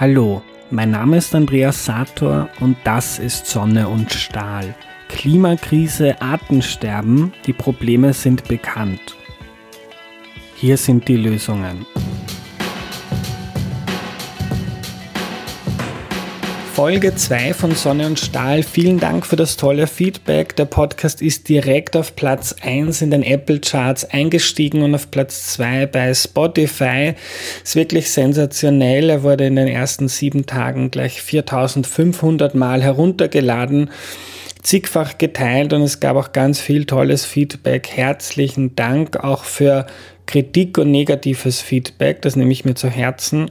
Hallo, mein Name ist Andreas Sator und das ist Sonne und Stahl. Klimakrise, Artensterben, die Probleme sind bekannt. Hier sind die Lösungen. Folge 2 von Sonne und Stahl. Vielen Dank für das tolle Feedback. Der Podcast ist direkt auf Platz 1 in den Apple Charts eingestiegen und auf Platz 2 bei Spotify. Ist wirklich sensationell. Er wurde in den ersten sieben Tagen gleich 4500 Mal heruntergeladen zigfach geteilt und es gab auch ganz viel tolles Feedback. Herzlichen Dank auch für Kritik und negatives Feedback, das nehme ich mir zu Herzen.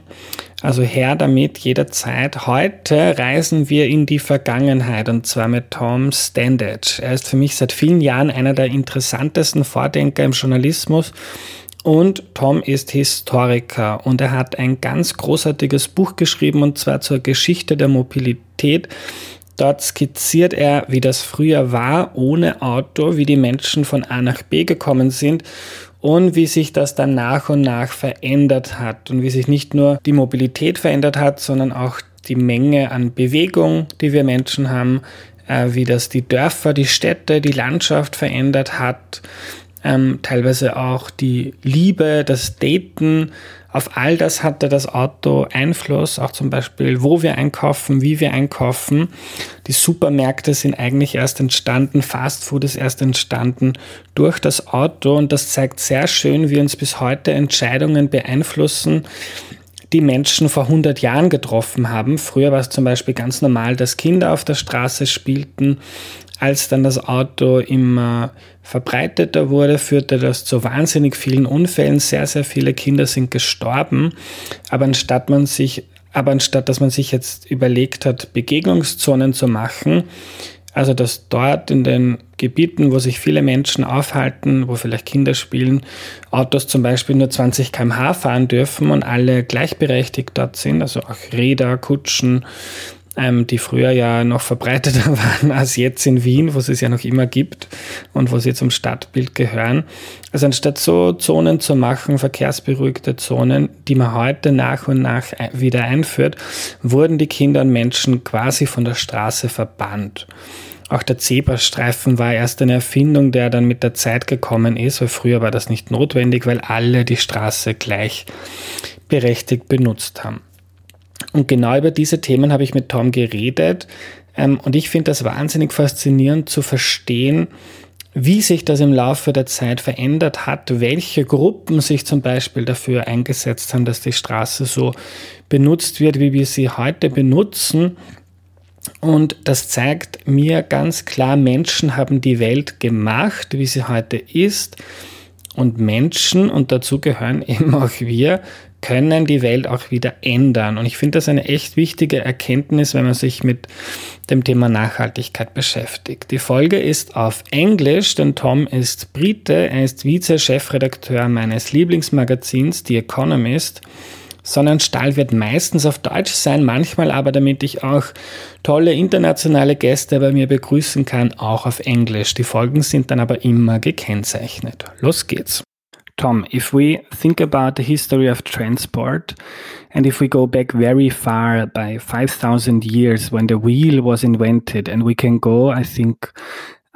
Also her damit jederzeit. Heute reisen wir in die Vergangenheit und zwar mit Tom Standage. Er ist für mich seit vielen Jahren einer der interessantesten Vordenker im Journalismus und Tom ist Historiker und er hat ein ganz großartiges Buch geschrieben und zwar zur Geschichte der Mobilität. Dort skizziert er, wie das früher war, ohne Auto, wie die Menschen von A nach B gekommen sind und wie sich das dann nach und nach verändert hat und wie sich nicht nur die Mobilität verändert hat, sondern auch die Menge an Bewegung, die wir Menschen haben, äh, wie das die Dörfer, die Städte, die Landschaft verändert hat, ähm, teilweise auch die Liebe, das Daten, auf all das hatte das Auto Einfluss, auch zum Beispiel, wo wir einkaufen, wie wir einkaufen. Die Supermärkte sind eigentlich erst entstanden, Fast Food ist erst entstanden durch das Auto und das zeigt sehr schön, wie uns bis heute Entscheidungen beeinflussen, die Menschen vor 100 Jahren getroffen haben. Früher war es zum Beispiel ganz normal, dass Kinder auf der Straße spielten als dann das Auto immer verbreiteter wurde, führte das zu wahnsinnig vielen Unfällen. Sehr, sehr viele Kinder sind gestorben. Aber anstatt man sich, aber anstatt dass man sich jetzt überlegt hat, Begegnungszonen zu machen, also dass dort in den Gebieten, wo sich viele Menschen aufhalten, wo vielleicht Kinder spielen, Autos zum Beispiel nur 20 km/h fahren dürfen und alle gleichberechtigt dort sind, also auch Räder, Kutschen, ähm, die früher ja noch verbreiteter waren als jetzt in Wien, wo es es ja noch immer gibt und wo sie zum Stadtbild gehören. Also anstatt so Zonen zu machen, verkehrsberuhigte Zonen, die man heute nach und nach wieder einführt, wurden die Kinder und Menschen quasi von der Straße verbannt. Auch der Zebrastreifen war erst eine Erfindung, der dann mit der Zeit gekommen ist, weil früher war das nicht notwendig, weil alle die Straße gleich berechtigt benutzt haben. Und genau über diese Themen habe ich mit Tom geredet. Ähm, und ich finde das wahnsinnig faszinierend zu verstehen, wie sich das im Laufe der Zeit verändert hat, welche Gruppen sich zum Beispiel dafür eingesetzt haben, dass die Straße so benutzt wird, wie wir sie heute benutzen. Und das zeigt mir ganz klar, Menschen haben die Welt gemacht, wie sie heute ist. Und Menschen, und dazu gehören eben auch wir, können die Welt auch wieder ändern. Und ich finde das eine echt wichtige Erkenntnis, wenn man sich mit dem Thema Nachhaltigkeit beschäftigt. Die Folge ist auf Englisch, denn Tom ist Brite, er ist Vize-Chefredakteur meines Lieblingsmagazins, The Economist. Sonnenstahl wird meistens auf Deutsch sein, manchmal aber, damit ich auch tolle internationale Gäste bei mir begrüßen kann, auch auf Englisch. Die Folgen sind dann aber immer gekennzeichnet. Los geht's. Tom, if we think about the history of transport, and if we go back very far by 5,000 years when the wheel was invented, and we can go, I think,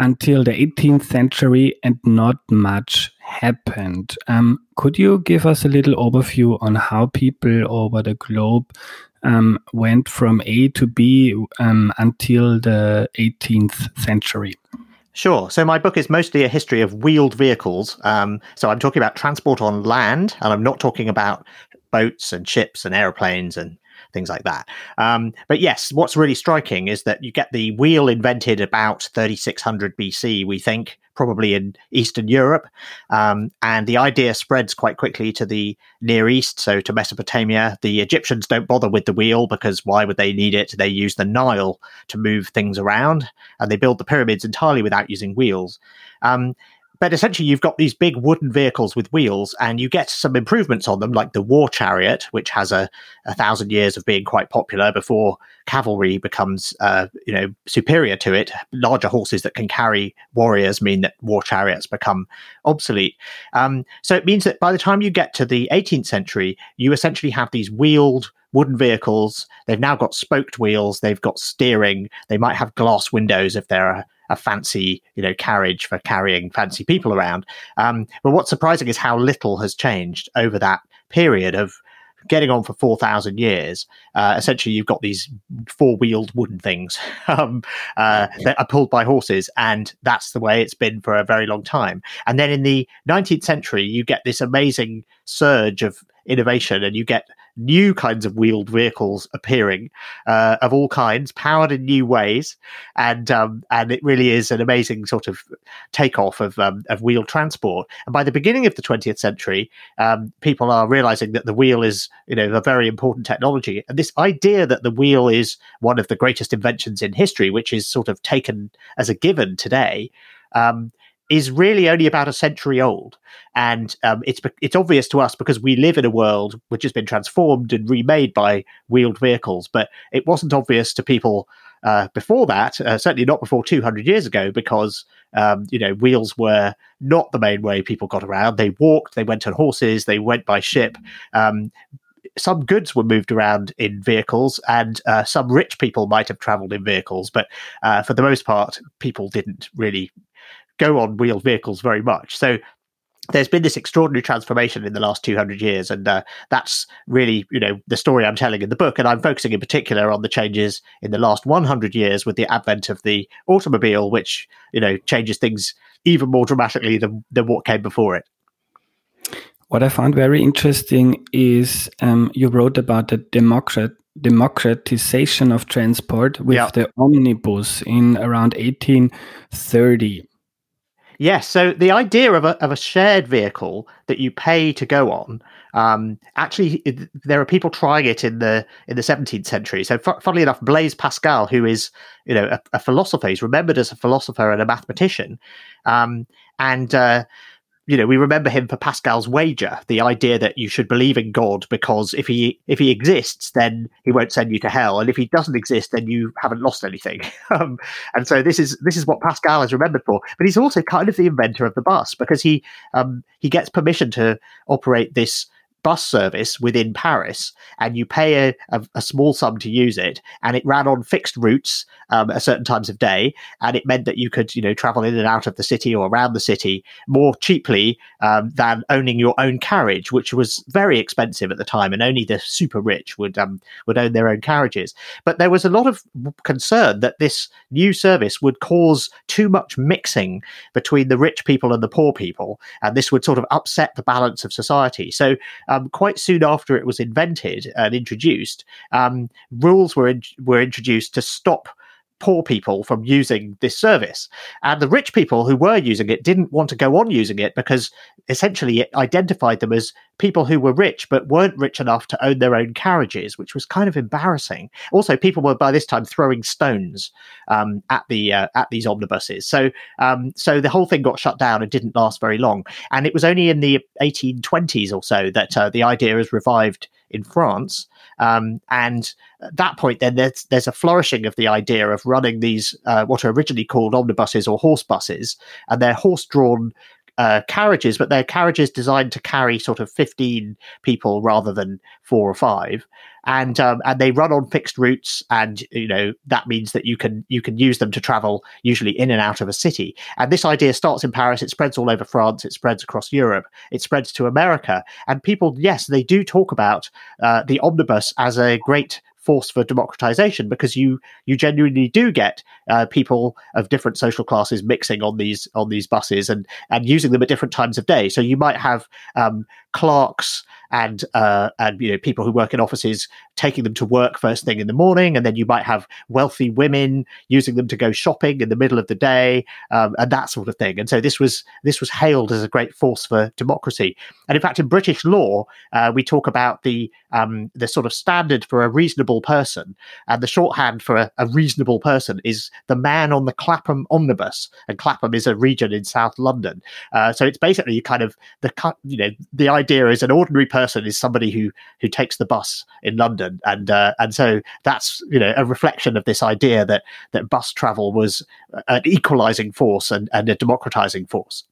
until the 18th century, and not much happened. Um, could you give us a little overview on how people over the globe um, went from A to B um, until the 18th century? Sure. So my book is mostly a history of wheeled vehicles. Um, so I'm talking about transport on land, and I'm not talking about boats and ships and airplanes and things like that. Um, but yes, what's really striking is that you get the wheel invented about 3600 BC, we think, probably in Eastern Europe. Um, and the idea spreads quite quickly to the Near East, so to Mesopotamia. The Egyptians don't bother with the wheel because why would they need it? They use the Nile to move things around, and they build the pyramids entirely without using wheels. Um, but essentially, you've got these big wooden vehicles with wheels, and you get some improvements on them, like the war chariot, which has a, a thousand years of being quite popular before cavalry becomes, uh, you know, superior to it. Larger horses that can carry warriors mean that war chariots become obsolete. Um, so it means that by the time you get to the 18th century, you essentially have these wheeled wooden vehicles. They've now got spoked wheels. They've got steering. They might have glass windows if they're a, a fancy, you know, carriage for carrying fancy people around. Um, but what's surprising is how little has changed over that period of getting on for 4,000 years. Uh, essentially, you've got these four wheeled wooden things um, uh, that are pulled by horses, and that's the way it's been for a very long time. And then in the 19th century, you get this amazing surge of innovation, and you get new kinds of wheeled vehicles appearing uh, of all kinds, powered in new ways, and um, and it really is an amazing sort of takeoff of um, of wheel transport. And by the beginning of the 20th century, um, people are realizing that the wheel is you know a very important technology, and this idea that the wheel is one of the greatest inventions in history, which is sort of taken as a given today. Um, is really only about a century old, and um, it's it's obvious to us because we live in a world which has been transformed and remade by wheeled vehicles. But it wasn't obvious to people uh, before that, uh, certainly not before 200 years ago, because um, you know wheels were not the main way people got around. They walked, they went on horses, they went by ship. Um, some goods were moved around in vehicles, and uh, some rich people might have traveled in vehicles, but uh, for the most part, people didn't really go on wheeled vehicles very much. So there's been this extraordinary transformation in the last 200 years and uh, that's really you know the story i'm telling in the book and i'm focusing in particular on the changes in the last 100 years with the advent of the automobile which you know changes things even more dramatically than, than what came before it what i found very interesting is um, you wrote about the democrat democratization of transport with yeah. the omnibus in around 1830 Yes. So the idea of a, of a shared vehicle that you pay to go on, um, actually, there are people trying it in the in the 17th century. So, f- funnily enough, Blaise Pascal, who is you know a, a, philosopher, he's remembered as a philosopher and a mathematician, um, and uh, you know, we remember him for Pascal's wager, the idea that you should believe in God because if he if he exists, then he won't send you to hell, and if he doesn't exist, then you haven't lost anything. um, and so this is this is what Pascal is remembered for. But he's also kind of the inventor of the bus because he um, he gets permission to operate this bus service within Paris, and you pay a, a, a, small sum to use it, and it ran on fixed routes um, at certain times of day, and it meant that you could, you know, travel in and out of the city or around the city more cheaply um, than owning your own carriage, which was very expensive at the time, and only the super rich would um, would own their own carriages. But there was a lot of concern that this new service would cause too much mixing between the rich people and the poor people, and this would sort of upset the balance of society. So um, quite soon after it was invented and introduced, um, rules were in, were introduced to stop poor people from using this service. And the rich people who were using it didn't want to go on using it because essentially it identified them as people who were rich but weren't rich enough to own their own carriages, which was kind of embarrassing. Also, people were by this time throwing stones um, at the uh, at these omnibuses. So um, so the whole thing got shut down and didn't last very long. And it was only in the 1820s or so that uh, the idea was revived in France. Um, and at that point, then there's there's a flourishing of the idea of running these uh, what are originally called omnibuses or horse buses, and they're horse drawn uh, carriages, but they're carriages designed to carry sort of 15 people rather than four or five. And um, and they run on fixed routes, and you know that means that you can you can use them to travel usually in and out of a city. And this idea starts in Paris, it spreads all over France, it spreads across Europe, it spreads to America, and people, yes, they do talk about uh, the omnibus as a great force for democratization because you you genuinely do get uh, people of different social classes mixing on these on these buses and and using them at different times of day. So you might have um, clerks and uh, and you know people who work in offices taking them to work first thing in the morning, and then you might have wealthy women using them to go shopping in the middle of the day, um, and that sort of thing. And so this was this was hailed as a great force for democracy. And in fact, in British law, uh, we talk about the um, the sort of standard for a reasonable person, and the shorthand for a, a reasonable person is the man on the Clapham omnibus, and Clapham is a region in South London. Uh, so it's basically kind of the you know the idea is an ordinary person is somebody who who takes the bus in London, and uh, and so that's you know a reflection of this idea that that bus travel was an equalizing force and, and a democratizing force.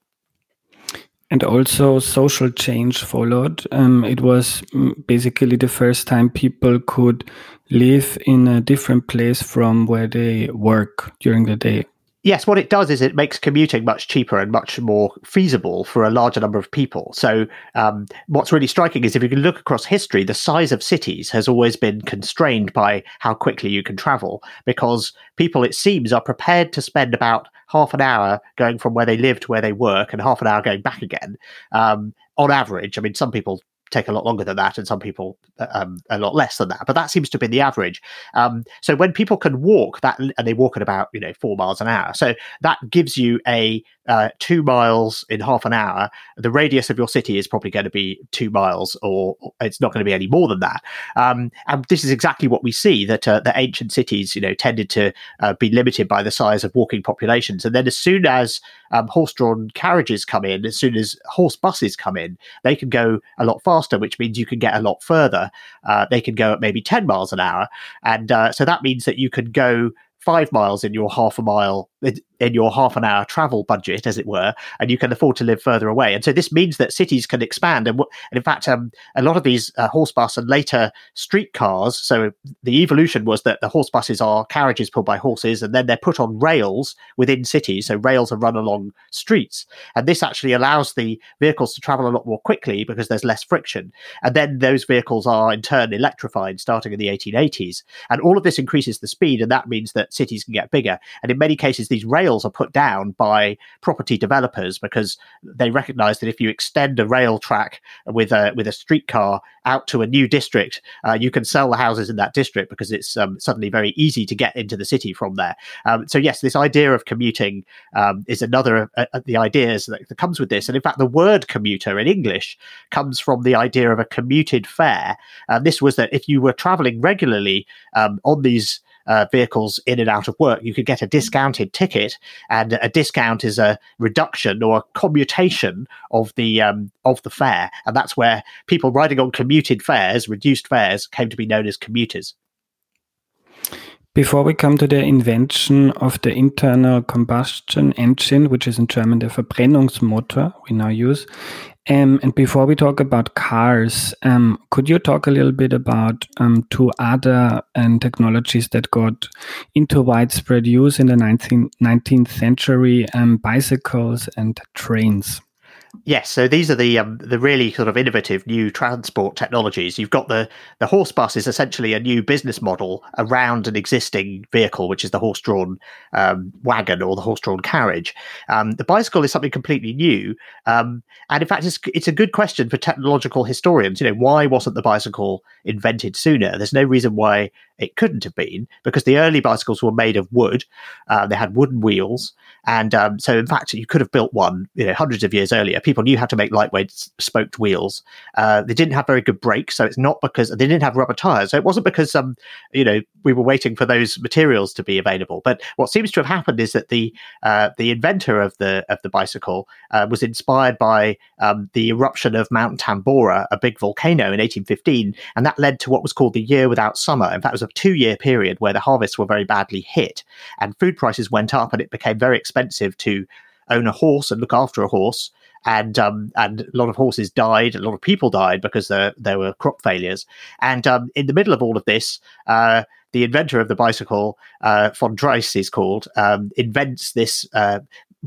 And also, social change followed. Um, it was basically the first time people could live in a different place from where they work during the day yes, what it does is it makes commuting much cheaper and much more feasible for a larger number of people. So, um, what's really striking is if you can look across history, the size of cities has always been constrained by how quickly you can travel because people, it seems, are prepared to spend about half an hour going from where they live to where they work and half an hour going back again. Um, on average, I mean, some people take a lot longer than that, and some people um, a lot less than that. But that seems to be the average. Um, so when people can walk that, and they walk at about you know four miles an hour, so that gives you a uh, two miles in half an hour, the radius of your city is probably going to be two miles, or it's not going to be any more than that. Um, and this is exactly what we see that uh, the ancient cities, you know, tended to uh, be limited by the size of walking populations. And then as soon as um, horse-drawn carriages come in, as soon as horse buses come in, they can go a lot faster, which means you can get a lot further. Uh, they can go at maybe ten miles an hour, and uh, so that means that you can go five miles in your half a mile in your half an hour travel budget, as it were, and you can afford to live further away. And so this means that cities can expand. And, and in fact, um, a lot of these uh, horse bus and later streetcars. So the evolution was that the horse buses are carriages pulled by horses, and then they're put on rails within cities. So rails are run along streets, and this actually allows the vehicles to travel a lot more quickly because there's less friction. And then those vehicles are in turn electrified, starting in the 1880s. And all of this increases the speed, and that means that cities can get bigger. And in many cases, these rails are put down by property developers because they recognize that if you extend a rail track with a with a streetcar out to a new district, uh, you can sell the houses in that district because it's um, suddenly very easy to get into the city from there. Um, so yes, this idea of commuting um, is another of uh, uh, the ideas that, that comes with this. And in fact, the word commuter in English comes from the idea of a commuted fare. And this was that if you were traveling regularly um, on these uh, vehicles in and out of work, you could get a discounted ticket, and a discount is a reduction or a commutation of the um, of the fare, and that's where people riding on commuted fares, reduced fares, came to be known as commuters. Before we come to the invention of the internal combustion engine, which is in German the Verbrennungsmotor we now use, um, and before we talk about cars, um, could you talk a little bit about um, two other um, technologies that got into widespread use in the 19, 19th century, um, bicycles and trains? Yes, so these are the um, the really sort of innovative new transport technologies. You've got the the horse bus is essentially a new business model around an existing vehicle, which is the horse drawn um, wagon or the horse drawn carriage. Um, the bicycle is something completely new, um, and in fact, it's it's a good question for technological historians. You know, why wasn't the bicycle invented sooner? There's no reason why it couldn't have been because the early bicycles were made of wood. Uh, they had wooden wheels, and um, so in fact, you could have built one you know hundreds of years earlier. People knew how to make lightweight spoked wheels. Uh, they didn't have very good brakes, so it's not because they didn't have rubber tires. So it wasn't because um you know we were waiting for those materials to be available. But what seems to have happened is that the uh, the inventor of the of the bicycle uh, was inspired by um, the eruption of Mount Tambora, a big volcano in 1815, and that led to what was called the year without summer. In fact, it was a two year period where the harvests were very badly hit and food prices went up and it became very expensive to own a horse and look after a horse. And um, and a lot of horses died, a lot of people died because there there were crop failures. And um, in the middle of all of this, uh, the inventor of the bicycle, uh, von Drais is called, um, invents this uh,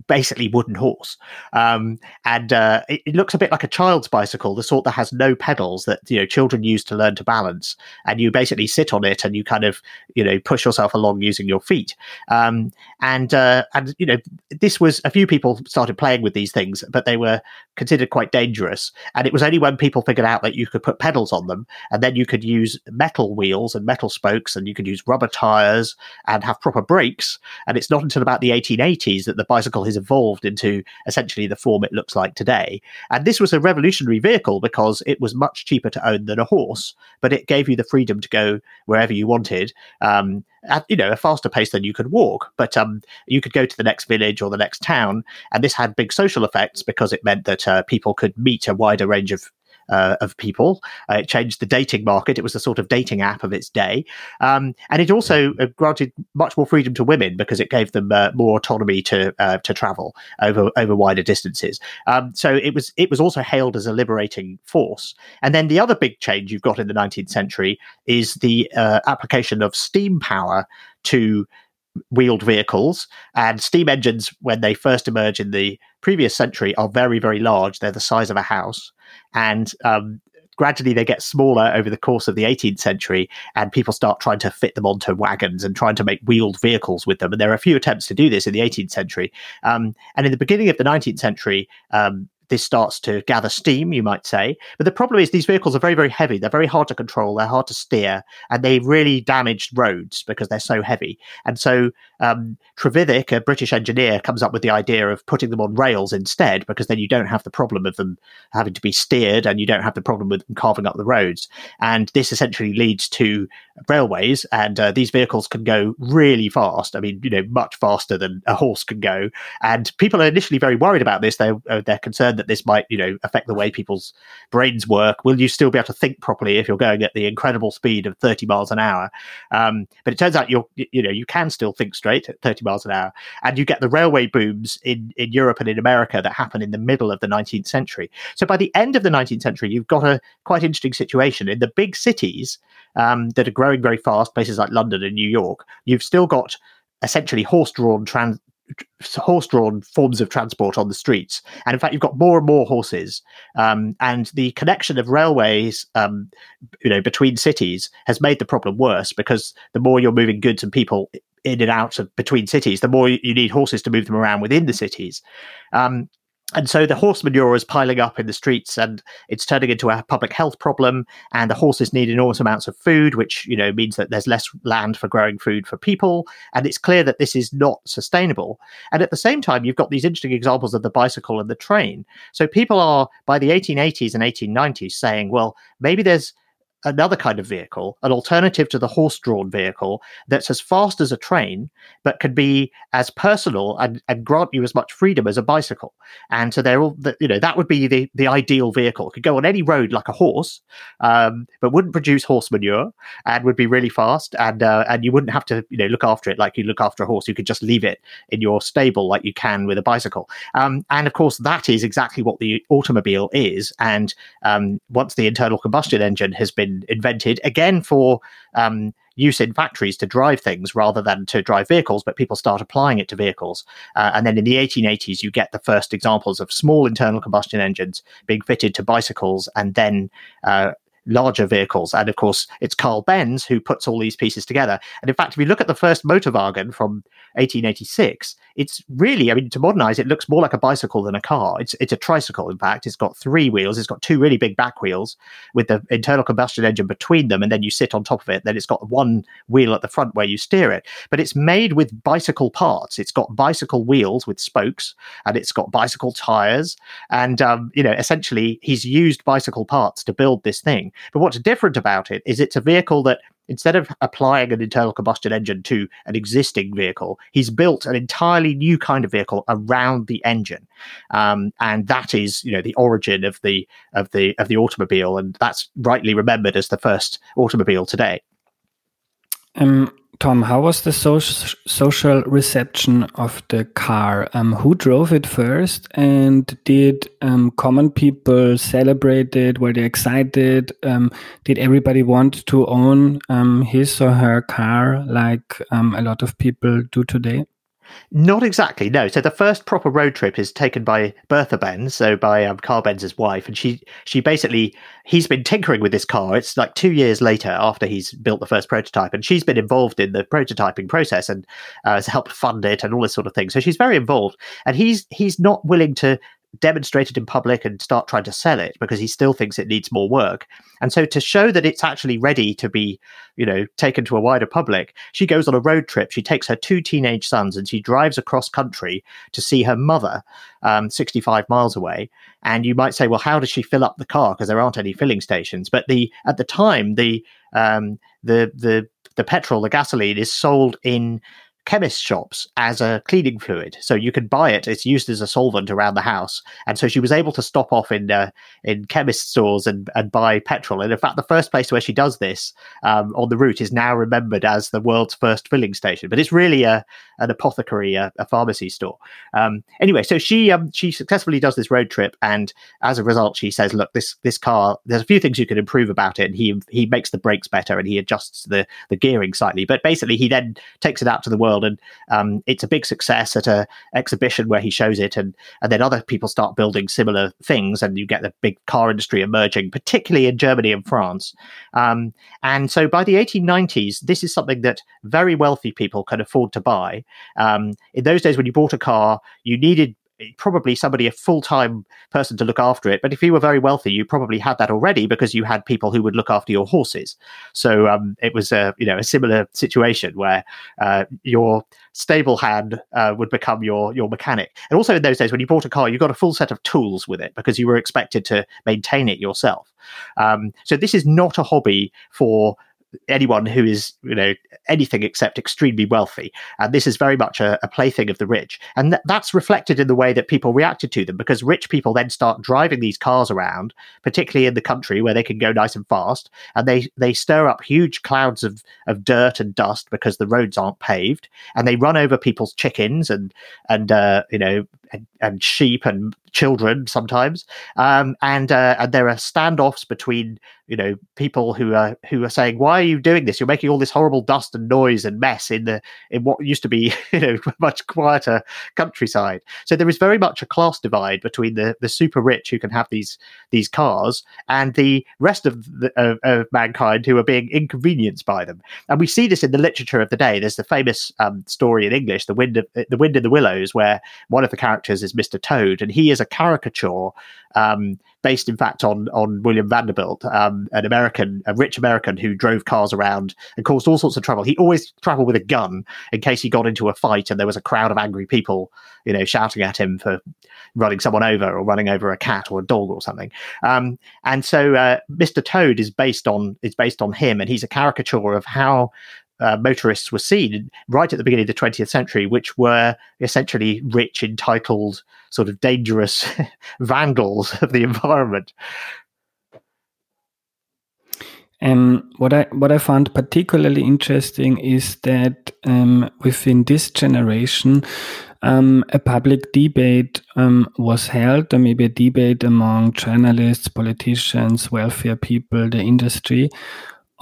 basically wooden horse. Um, and uh, it, it, looks a bit like a child's bicycle, the sort that has no pedals that you know children use to learn to balance. And you basically sit on it and you kind of you know push yourself along using your feet. Um, and uh, and you know this was a few people started playing with these things, but they were considered quite dangerous. And it was only when people figured out that you could put pedals on them, and then you could use metal wheels and metal spokes, and you could use rubber tires and have proper brakes. And it's not until about the 1880s that the bicycle has evolved into essentially the form it looks like today. And this was a revolutionary vehicle because it was much cheaper to own than a horse, but it gave you the freedom to go wherever you wanted. Um, at you know a faster pace than you could walk but um, you could go to the next village or the next town and this had big social effects because it meant that uh, people could meet a wider range of uh, of people. Uh, it changed the dating market. It was the sort of dating app of its day, um, and it also uh, granted much more freedom to women because it gave them uh, more autonomy to uh, to travel over over wider distances. Um, so it was it was also hailed as a liberating force. And then the other big change you've got in the 19th century is the application of steam power to wheeled vehicles. And steam engines, when they first emerge in the previous century, are very, very large. They're the size of a house. And um, gradually they get smaller over the course of the 18th century, and people start trying to fit them onto wagons and trying to make wheeled vehicles with them. And there are a few attempts to do this in the 18th century. Um, and in the beginning of the 19th century, um, this starts to gather steam, you might say. But the problem is these vehicles are very, very heavy. They're very hard to control. They're hard to steer, and they really damaged roads because they're so heavy. And so um, Trevithick, a British engineer, comes up with the idea of putting them on rails instead, because then you don't have the problem of them having to be steered, and you don't have the problem with them carving up the roads. And this essentially leads to railways, and uh, these vehicles can go really fast. I mean, you know, much faster than a horse can go. And people are initially very worried about this. They're uh, they're concerned that this might, you know, affect the way people's brains work. Will you still be able to think properly if you're going at the incredible speed of 30 miles an hour? Um, but it turns out you're, you know, you can still think straight at 30 miles an hour, and you get the railway booms in in Europe and in America that happen in the middle of the 19th century. So by the end of the 19th century, you've got a quite interesting situation in the big cities um, that are growing very fast, places like London and New York. You've still got essentially horse-drawn trans- horse-drawn forms of transport on the streets, and in fact, you've got more and more horses. Um, and the connection of railways, um, you know, between cities has made the problem worse because the more you're moving goods and people in and out of between cities, the more you need horses to move them around within the cities. Um, and so the horse manure is piling up in the streets and it's turning into a public health problem and the horses need enormous amounts of food which you know means that there's less land for growing food for people. And it's clear that this is not sustainable. And at the same time you've got these interesting examples of the bicycle and the train. So people are by the 1880s and 1890s saying well maybe there's another kind of vehicle, an alternative to the horse drawn vehicle that's as fast as a train, but can be as personal and, and grant you as much freedom as a bicycle. And so they're all, you know, that would be the, the ideal vehicle. It could go on any road like a horse, um, but wouldn't produce horse manure and would be really fast. And, uh, and you wouldn't have to, you know, look after it like you look after a horse. You could just leave it in your stable like you can with a bicycle. Um, and of course, that is exactly what the automobile is. And um, once the internal combustion engine has been invented again for um, use in factories to drive things rather than to drive vehicles, but people start applying it to vehicles. Uh, and then in the 1880s, you get the first examples of small internal combustion engines being fitted to bicycles and then uh, larger vehicles. And of course, it's Carl Benz who puts all these pieces together. And in fact, if you look at the first Motorwagen from 1886, it's really, I mean, to modernize it, looks more like a bicycle than a car. It's it's a tricycle, in fact. It's got three wheels. It's got two really big back wheels with the internal combustion engine between them, and then you sit on top of it. Then it's got one wheel at the front where you steer it. But it's made with bicycle parts. It's got bicycle wheels with spokes, and it's got bicycle tires. And um, you know, essentially, he's used bicycle parts to build this thing. But what's different about it is it's a vehicle that instead of applying an internal combustion engine to an existing vehicle, he's built an entirely new kind of vehicle around the engine, um, and that is, you know, the origin of the of the of the automobile, and that's rightly remembered as the first automobile today. Um, Tom, how was the so social reception of the car? Um, who drove it first? And did um, common people celebrate it? Were they excited? Um, did everybody want to own um, his or her car like um, a lot of people do today? Not exactly, no. So the first proper road trip is taken by Bertha Benz, so by um, Carl Benz's wife, and she she basically he's been tinkering with this car. It's like two years later after he's built the first prototype, and she's been involved in the prototyping process and uh, has helped fund it and all this sort of thing. So she's very involved, and he's he's not willing to demonstrate it in public and start trying to sell it because he still thinks it needs more work. And so to show that it's actually ready to be, you know, taken to a wider public, she goes on a road trip. She takes her two teenage sons and she drives across country to see her mother, um, 65 miles away. And you might say, well, how does she fill up the car? Because there aren't any filling stations. But the at the time, the um, the the the petrol, the gasoline is sold in chemist shops as a cleaning fluid. So you can buy it; it's used as a solvent around the house. And so she was able to stop off in uh, in chemist stores and and buy petrol. And in fact, the first place where she does this um, on the route is now remembered as the world's first filling station. But it's really a an apothecary, a, a pharmacy store. Um, anyway, so she um, she successfully does this road trip, and as a result, she says, "Look, this this car. There's a few things you can improve about it." And he he makes the brakes better and he adjusts the the gearing slightly. But basically, he then takes it out to the world, and um, it's a big success at a exhibition where he shows it, and and then other people start building similar things, and you get the big car industry emerging, particularly in Germany and France. Um, and so by the 1890s, this is something that very wealthy people can afford to buy. Um, in those days, when you bought a car, you needed probably somebody a full-time person to look after it but if you were very wealthy you probably had that already because you had people who would look after your horses. So um, it was a you know a similar situation where uh, your stable hand uh, would become your your mechanic. And also in those days when you bought a car you got a full set of tools with it because you were expected to maintain it yourself. Um, so this is not a hobby for anyone who is you know anything except extremely wealthy. And this is very much a, a plaything of the rich. And th- that's reflected in the way that people reacted to them because rich people then start driving these cars around particularly in the country where they can go nice and fast and they they stir up huge clouds of of dirt and dust because the roads aren't paved and they run over people's chickens and and uh, you know and, and sheep and children sometimes, um, and uh, and there are standoffs between you know people who are who are saying, "Why are you doing this? You're making all this horrible dust and noise and mess in the in what used to be you know much quieter countryside." So there is very much a class divide between the the super rich who can have these these cars and the rest of the, of, of mankind who are being inconvenienced by them. And we see this in the literature of the day. There's the famous um, story in English, "The Wind of the Wind in the Willows," where one of the characters is Mr. Toad, and he is a caricature um, based, in fact, on on William Vanderbilt, um, an American, a rich American who drove cars around and caused all sorts of trouble. He always traveled with a gun in case he got into a fight and there was a crowd of angry people, you know, shouting at him for running someone over or running over a cat or a dog or something. Um, and so, uh, Mr. Toad is based on is based on him, and he's a caricature of how uh, motorists were seen right at the beginning of the 20th century, which were essentially rich, entitled, sort of dangerous vandals of the environment. Um, what I what I found particularly interesting is that um, within this generation, um, a public debate um, was held, or maybe a debate among journalists, politicians, welfare people, the industry,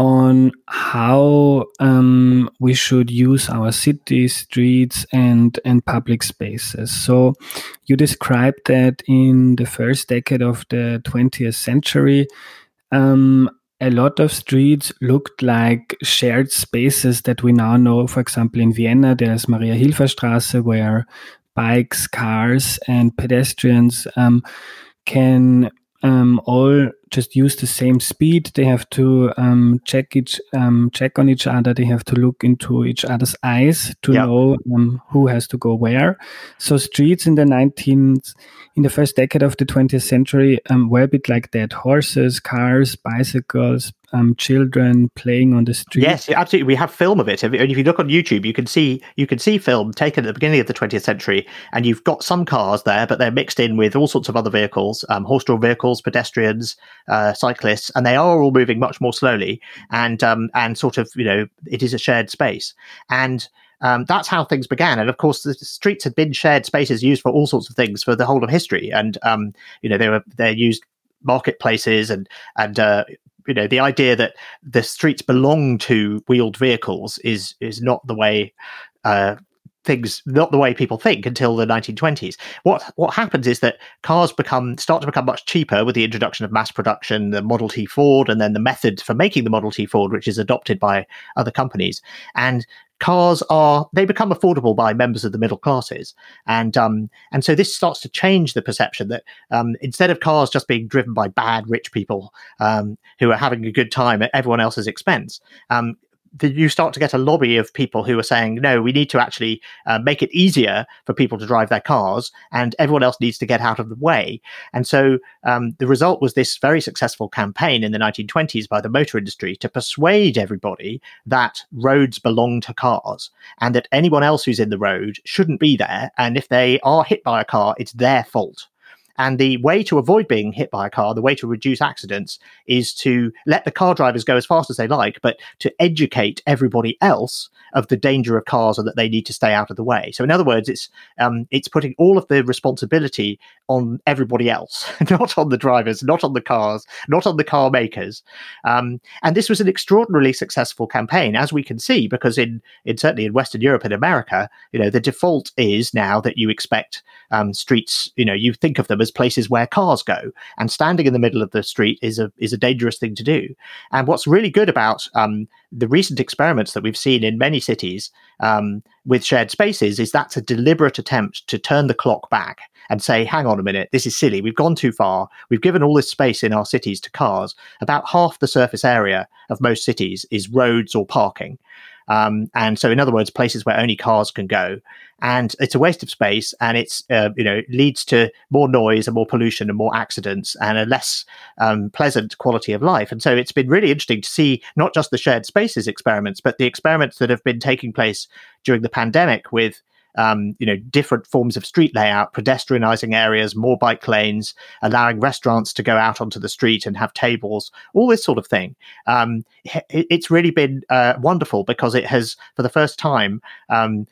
on how um, we should use our cities, streets, and and public spaces. So, you described that in the first decade of the 20th century, um, a lot of streets looked like shared spaces that we now know. For example, in Vienna, there's Mariahilfer Straße, where bikes, cars, and pedestrians um, can um, all just use the same speed. They have to um, check each um, check on each other. They have to look into each other's eyes to yeah. know um, who has to go where. So streets in the 19th, in the first decade of the 20th century, um, were a bit like that: horses, cars, bicycles, um, children playing on the street. Yes, absolutely. We have film of it, and if you look on YouTube, you can see you can see film taken at the beginning of the 20th century, and you've got some cars there, but they're mixed in with all sorts of other vehicles, um, horse-drawn vehicles, pedestrians, uh, cyclists, and they are all moving much more slowly, and um, and sort of you know it is a shared space, and um, that's how things began. And of course, the streets had been shared spaces used for all sorts of things for the whole of history. And um, you know, they were they're used marketplaces and and uh, you know the idea that the streets belong to wheeled vehicles is is not the way uh, things not the way people think until the 1920s what what happens is that cars become start to become much cheaper with the introduction of mass production the model t ford and then the method for making the model t ford which is adopted by other companies. And cars are they become affordable by members of the middle classes. And um and so this starts to change the perception that um instead of cars just being driven by bad rich people um who are having a good time at everyone else's expense um you start to get a lobby of people who are saying, no, we need to actually uh, make it easier for people to drive their cars, and everyone else needs to get out of the way. And so um, the result was this very successful campaign in the 1920s by the motor industry to persuade everybody that roads belong to cars and that anyone else who's in the road shouldn't be there. And if they are hit by a car, it's their fault. And the way to avoid being hit by a car, the way to reduce accidents is to let the car drivers go as fast as they like, but to educate everybody else of the danger of cars and that they need to stay out of the way. So, in other words, it's um, it's putting all of the responsibility on everybody else, not on the drivers, not on the cars, not on the car makers. Um, and this was an extraordinarily successful campaign, as we can see, because in in certainly in Western Europe and America, you know, the default is now that you expect um, streets, you know, you think of them as places where cars go, and standing in the middle of the street is a is a dangerous thing to do. And what's really good about um, the recent experiments that we've seen in many cities um, with shared spaces is that's a deliberate attempt to turn the clock back and say, hang on a minute, this is silly. We've gone too far. We've given all this space in our cities to cars. About half the surface area of most cities is roads or parking. Um, and so, in other words, places where only cars can go, and it's a waste of space, and it's uh, you know leads to more noise and more pollution and more accidents and a less um, pleasant quality of life. And so, it's been really interesting to see not just the shared spaces experiments, but the experiments that have been taking place during the pandemic with um, you know, different forms of street layout, pedestrianizing areas, more bike lanes, allowing restaurants to go out onto the street and have tables, all this sort of thing. Um, it's really been uh, wonderful because it has, for the first time, um,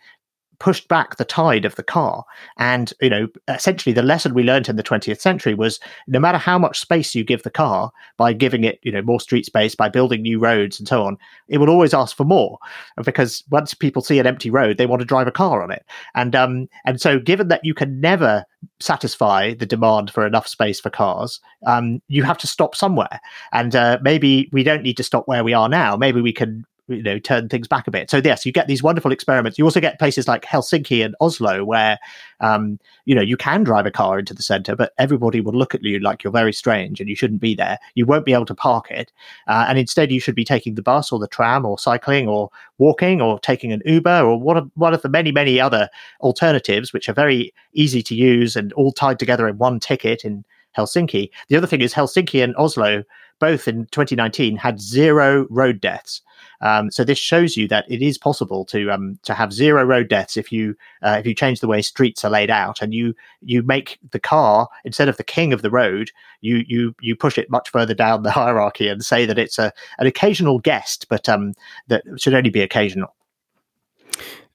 pushed back the tide of the car. And, you know, essentially the lesson we learned in the 20th century was no matter how much space you give the car by giving it, you know, more street space, by building new roads and so on, it will always ask for more because once people see an empty road, they want to drive a car on it. And, um, and so given that you can never satisfy the demand for enough space for cars, um, you have to stop somewhere. And uh, maybe we don't need to stop where we are now. Maybe we can you know turn things back a bit. So yes you get these wonderful experiments. You also get places like helsinki and oslo where um, you know you can drive a car into the center but everybody will look at you like you're very strange and you shouldn't be there. You won't be able to park it. Uh, and instead you should be taking the bus or the tram or cycling or walking or taking an uber or one of, one of the many many other alternatives which are very easy to use and all tied together in one ticket in helsinki. The other thing is helsinki and oslo both in 2019 had zero road deaths. Um, so this shows you that it is possible to um, to have zero road deaths if you uh, if you change the way streets are laid out and you you make the car instead of the king of the road, you you you push it much further down the hierarchy and say that it's a an occasional guest, but um, that should only be occasional.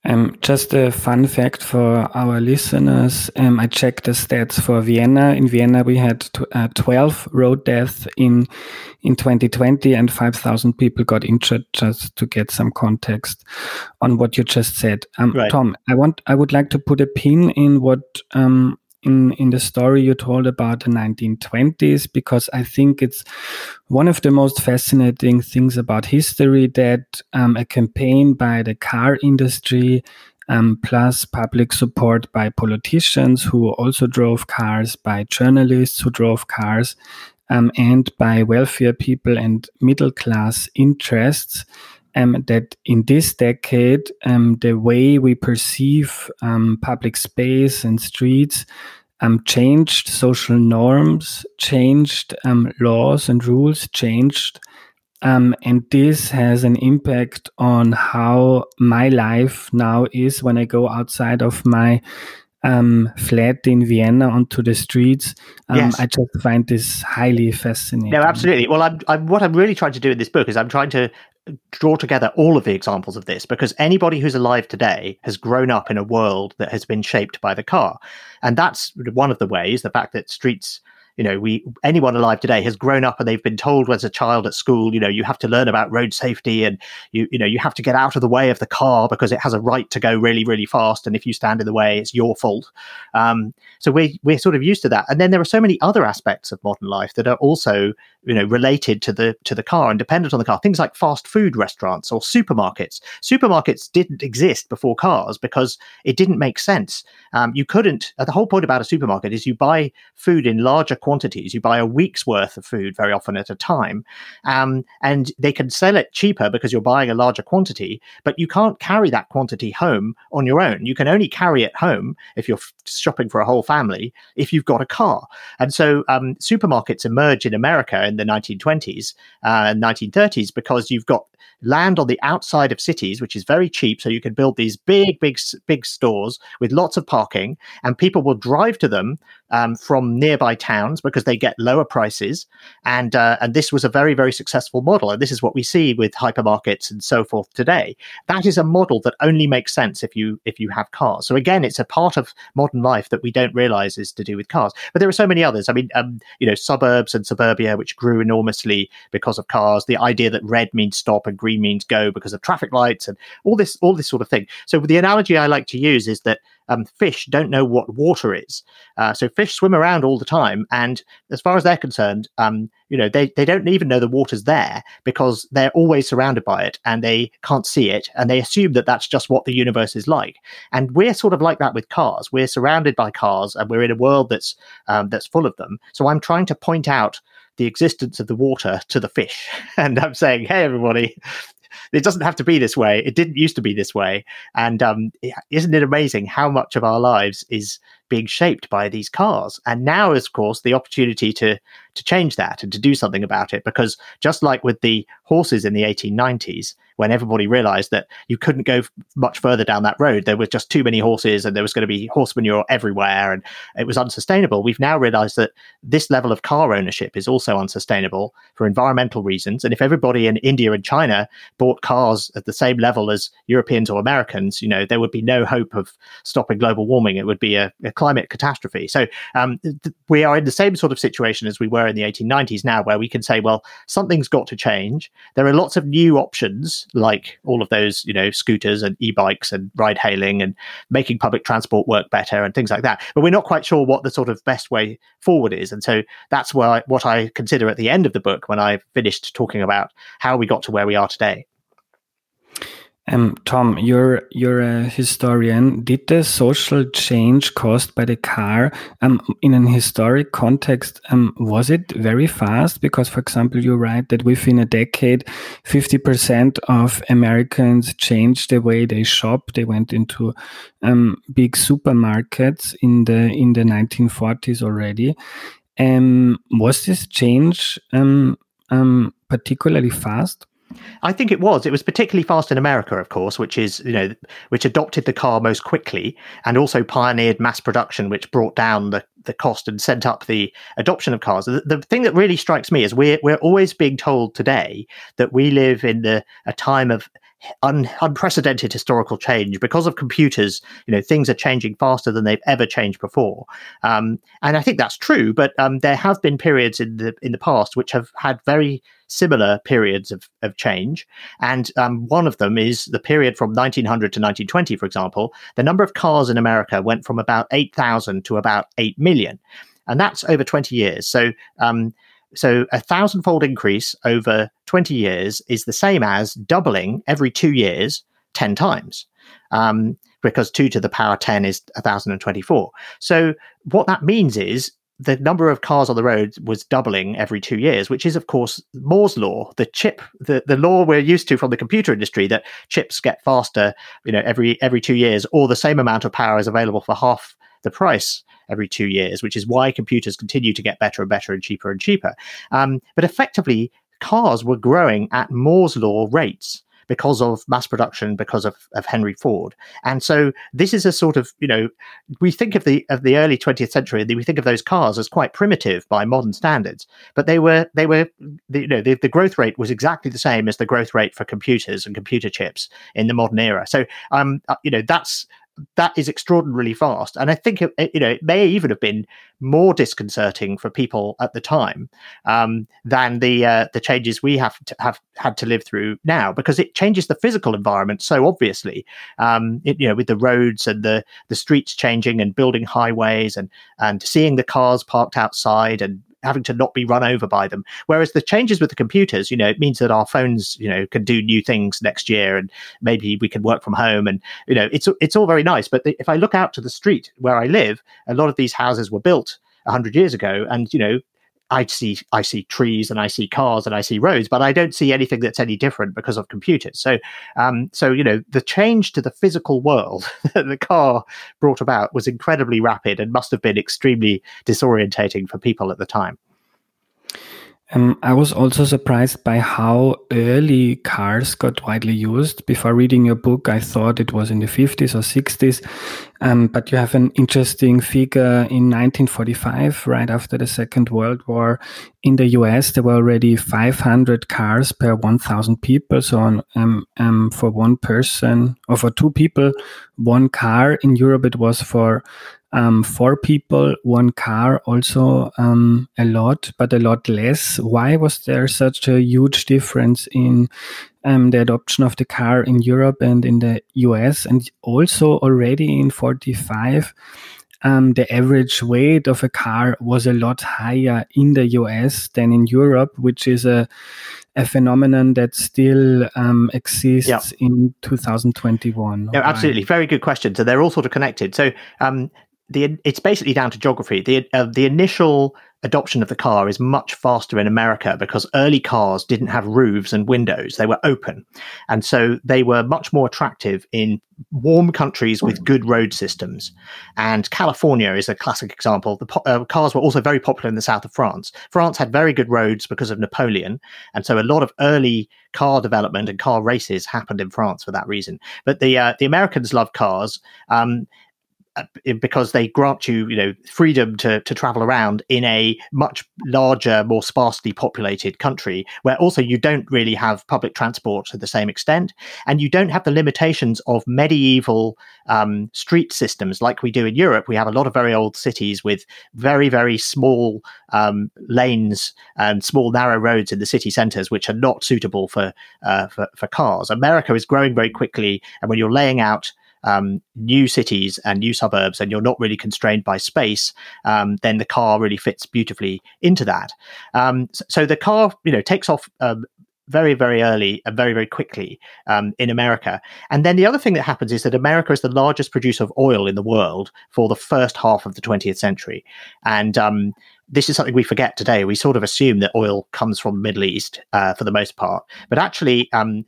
Um, just a fun fact for our listeners. Um, I checked the stats for Vienna. In Vienna, we had t- uh, 12 road deaths in in 2020, and 5,000 people got injured. Just to get some context on what you just said, um, right. Tom. I want. I would like to put a pin in what um, in in the story you told about the 1920s because I think it's one of the most fascinating things about history that um, a campaign by the car industry um, plus public support by politicians who also drove cars, by journalists who drove cars, um, and by wealthier people and middle class interests um, that in this decade, um, the way we perceive um, public space and streets um, changed social norms, changed um, laws and rules, changed. Um, and this has an impact on how my life now is when I go outside of my um, flat in Vienna onto the streets. Um, yes. I just find this highly fascinating. No, absolutely. Well, I'm, I'm, what I'm really trying to do in this book is I'm trying to draw together all of the examples of this because anybody who's alive today has grown up in a world that has been shaped by the car. And that's one of the ways, the fact that streets you know we anyone alive today has grown up and they've been told as a child at school you know you have to learn about road safety and you you know you have to get out of the way of the car because it has a right to go really really fast. And if you stand in the way it's your fault. Um, so we we're sort of used to that. And then there are so many other aspects of modern life that are also you know related to the to the car and dependent on the car. Things like fast food restaurants or supermarkets. Supermarkets didn't exist before cars because it didn't make sense. Um, you couldn't uh, the whole point about a supermarket is you buy food in larger quantities. You buy a week's worth of food very often at a time. Um, and they can sell it cheaper because you're buying a larger quantity, but you can't carry that quantity home on your own. You can only carry it home if you're shopping for a whole family if you've got a car. And so um, supermarkets emerge in America in the 1920s uh, and 1930s because you've got land on the outside of cities, which is very cheap. So you can build these big, big, big stores with lots of parking, and people will drive to them um, from nearby towns because they get lower prices. And uh, and this was a very, very successful model. And this is what we see with hypermarkets and so forth today. That is a model that only makes sense if you if you have cars. So again, it's a part of modern life that we don't realize is to do with cars. But there are so many others. I mean, um, you know, suburbs and suburbia, which grew enormously because of cars. The idea that red means stop and green means go because of traffic lights and all this all this sort of thing. So the analogy I like to use is that um, fish don't know what water is. Uh, so fish swim around all the time, and as far as they're concerned, um, you know, they they don't even know the water's there because they're always surrounded by it and they can't see it, and they assume that that's just what the universe is like. And we're sort of like that with cars. We're surrounded by cars, and we're in a world that's um, that's full of them. So I'm trying to point out the existence of the water to the fish. And I'm saying, hey, everybody, it doesn't have to be this way. It didn't used to be this way. And um, isn't it amazing how much of our lives is being shaped by these cars? And now is, of course, the opportunity to to change that and to do something about it. Because just like with the horses in the 1890s, when everybody realized that you couldn't go much further down that road, there were just too many horses and there was going to be horse manure everywhere and it was unsustainable. We've now realized that this level of car ownership is also unsustainable for environmental reasons. And if everybody in India and China bought cars at the same level as Europeans or Americans, you know, there would be no hope of stopping global warming. It would be a, a climate catastrophe. So um, th- we are in the same sort of situation as we were in the 1890s now, where we can say, well, something's got to change. There are lots of new options, like all of those, you know, scooters and e-bikes and ride hailing and making public transport work better and things like that. But we're not quite sure what the sort of best way forward is. And so that's where I, what I consider at the end of the book when I finished talking about how we got to where we are today. Um, Tom, you're you're a historian. Did the social change caused by the car, um, in an historic context, um, was it very fast? Because, for example, you write that within a decade, fifty percent of Americans changed the way they shop. They went into um, big supermarkets in the in the nineteen forties already. Um, was this change um, um, particularly fast? I think it was. It was particularly fast in America, of course, which is you know which adopted the car most quickly and also pioneered mass production, which brought down the the cost and sent up the adoption of cars. The, the, thing that really strikes me is we're we're always being told today that we live in the a time of un, unprecedented historical change because of computers. You know, things are changing faster than they've ever changed before, um, and I think that's true. But um, there have been periods in the in the past which have had very similar periods of, of change. And um, one of them is the period from 1900 to 1920, for example. The number of cars in America went from about 8,000 to about 8 million. And that's over 20 years. So, um, so a thousandfold increase over 20 years is the same as doubling every two years 10 times. Um, because 2 to the power 10 is 1024. So what that means is the number of cars on the road was doubling every two years, which is, of course, Moore's law, the chip, the, the law we're used to from the computer industry that chips get faster, you know, every every two years, or the same amount of power is available for half the price every two years, which is why computers continue to get better and better and cheaper and cheaper. Um, but effectively, cars were growing at Moore's law rates because of mass production, because of, of Henry Ford. And so this is a sort of, you know, we think of the of the early 20th century, we think of those cars as quite primitive by modern standards, but they were they were the, you know the, the growth rate was exactly the same as the growth rate for computers and computer chips in the modern era. So um uh, you know that's that is extraordinarily fast. And I think it, you know it may even have been more disconcerting for people at the time um, than the uh, the changes we have to, have had to live through now, because it changes the physical environment so obviously. Um, it, you know, with the roads and the the streets changing and building highways and and seeing the cars parked outside and having to not be run over by them. Whereas the changes with the computers, you know, it means that our phones, you know, can do new things next year, and maybe we can work from home, and you know, it's it's all very nice. But the, if I look out to the street where I live, a lot of these houses were built 100 years ago. And, you know, I see I see trees and I see cars and I see roads, but I don't see anything that's any different because of computers. So, um, so you know, the change to the physical world that the car brought about was incredibly rapid and must have been extremely disorientating for people at the time. Um, I was also surprised by how early cars got widely used. Before reading your book, I thought it was in the 50s or 60s. Um, but you have an interesting figure in 1945, right after the Second World War. In the US, there were already 500 cars per 1,000 people. So, on, um, um, for one person or for two people, one car. In Europe, it was for um, four people, one car, also um, a lot, but a lot less. Why was there such a huge difference in um, the adoption of the car in Europe and in the US? And also already in 45, um, the average weight of a car was a lot higher in the US than in Europe, which is a, a phenomenon that still um, exists yeah. in 2021. Yeah, absolutely. Very good question. So they're all sort of connected. So um, the it's basically down to geography. The uh, the initial adoption of the car is much faster in America because early cars didn't have roofs and windows; they were open, and so they were much more attractive in warm countries with good road systems. And California is a classic example. The po- uh, cars were also very popular in the south of France. France had very good roads because of Napoleon, and so a lot of early car development and car races happened in France for that reason. But the uh, the Americans love cars. Um, because they grant you, you know, freedom to to travel around in a much larger, more sparsely populated country, where also you don't really have public transport to the same extent, and you don't have the limitations of medieval um, street systems like we do in Europe. We have a lot of very old cities with very very small um, lanes and small narrow roads in the city centres, which are not suitable for, uh, for for cars. America is growing very quickly, and when you're laying out um, new cities and new suburbs and you're not really constrained by space, um, then the car really fits beautifully into that. Um, so, the car, you know, takes off um, very, very early and very, very quickly um, in America. And then the other thing that happens is that America is the largest producer of oil in the world for the first half of the 20th century. And um, this is something we forget today. We sort of assume that oil comes from the Middle East uh, for the most part, but actually, um,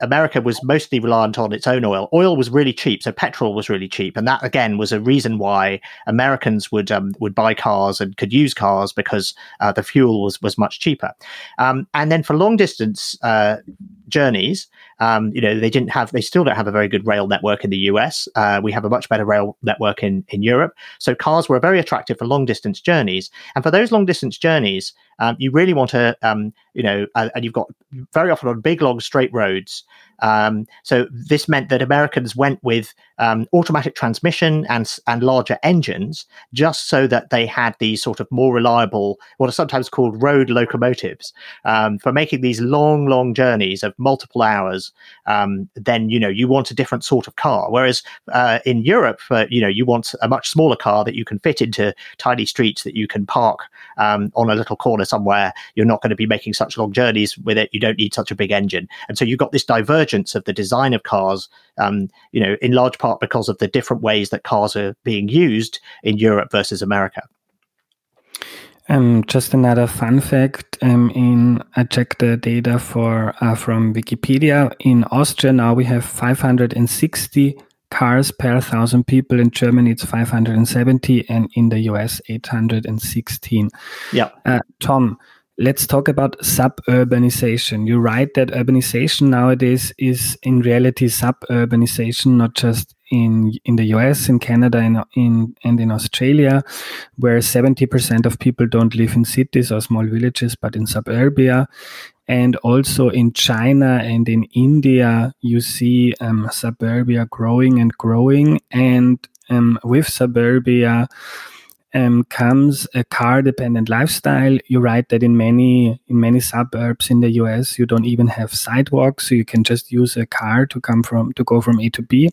America was mostly reliant on its own oil. Oil was really cheap, so petrol was really cheap, and that again was a reason why Americans would um, would buy cars and could use cars because uh, the fuel was was much cheaper. Um, and then for long distance uh, journeys, um, you know, they didn't have, they still don't have a very good rail network in the US. Uh, we have a much better rail network in in Europe. So cars were very attractive for long distance journeys, and for those long distance journeys, um, you really want to, um, you know, uh, and you've got very often on big, long, straight roads. Um, so this meant that Americans went with um, automatic transmission and and larger engines, just so that they had these sort of more reliable, what are sometimes called road locomotives, um, for making these long, long journeys of multiple hours. Um, then you know you want a different sort of car. Whereas uh, in Europe, uh, you know you want a much smaller car that you can fit into tiny streets that you can park um, on a little corner somewhere. You're not going to be making such long journeys with it. You don't need such a big engine, and so you've got this divergence of the design of cars. Um, you know, in large part part because of the different ways that cars are being used in Europe versus America. Um, just another fun fact: um, in I checked the data for uh, from Wikipedia. In Austria now we have 560 cars per thousand people. In Germany it's 570, and in the US 816. Yeah, uh, Tom let's talk about suburbanization. You write that urbanization nowadays is in reality suburbanization, not just in in the US, in Canada, in, in and in Australia, where 70% of people don't live in cities or small villages, but in suburbia. And also in China and in India, you see um, suburbia growing and growing. And um, with suburbia, um, comes a car dependent lifestyle. You write that in many in many suburbs in the US, you don't even have sidewalks, so you can just use a car to come from to go from A to B.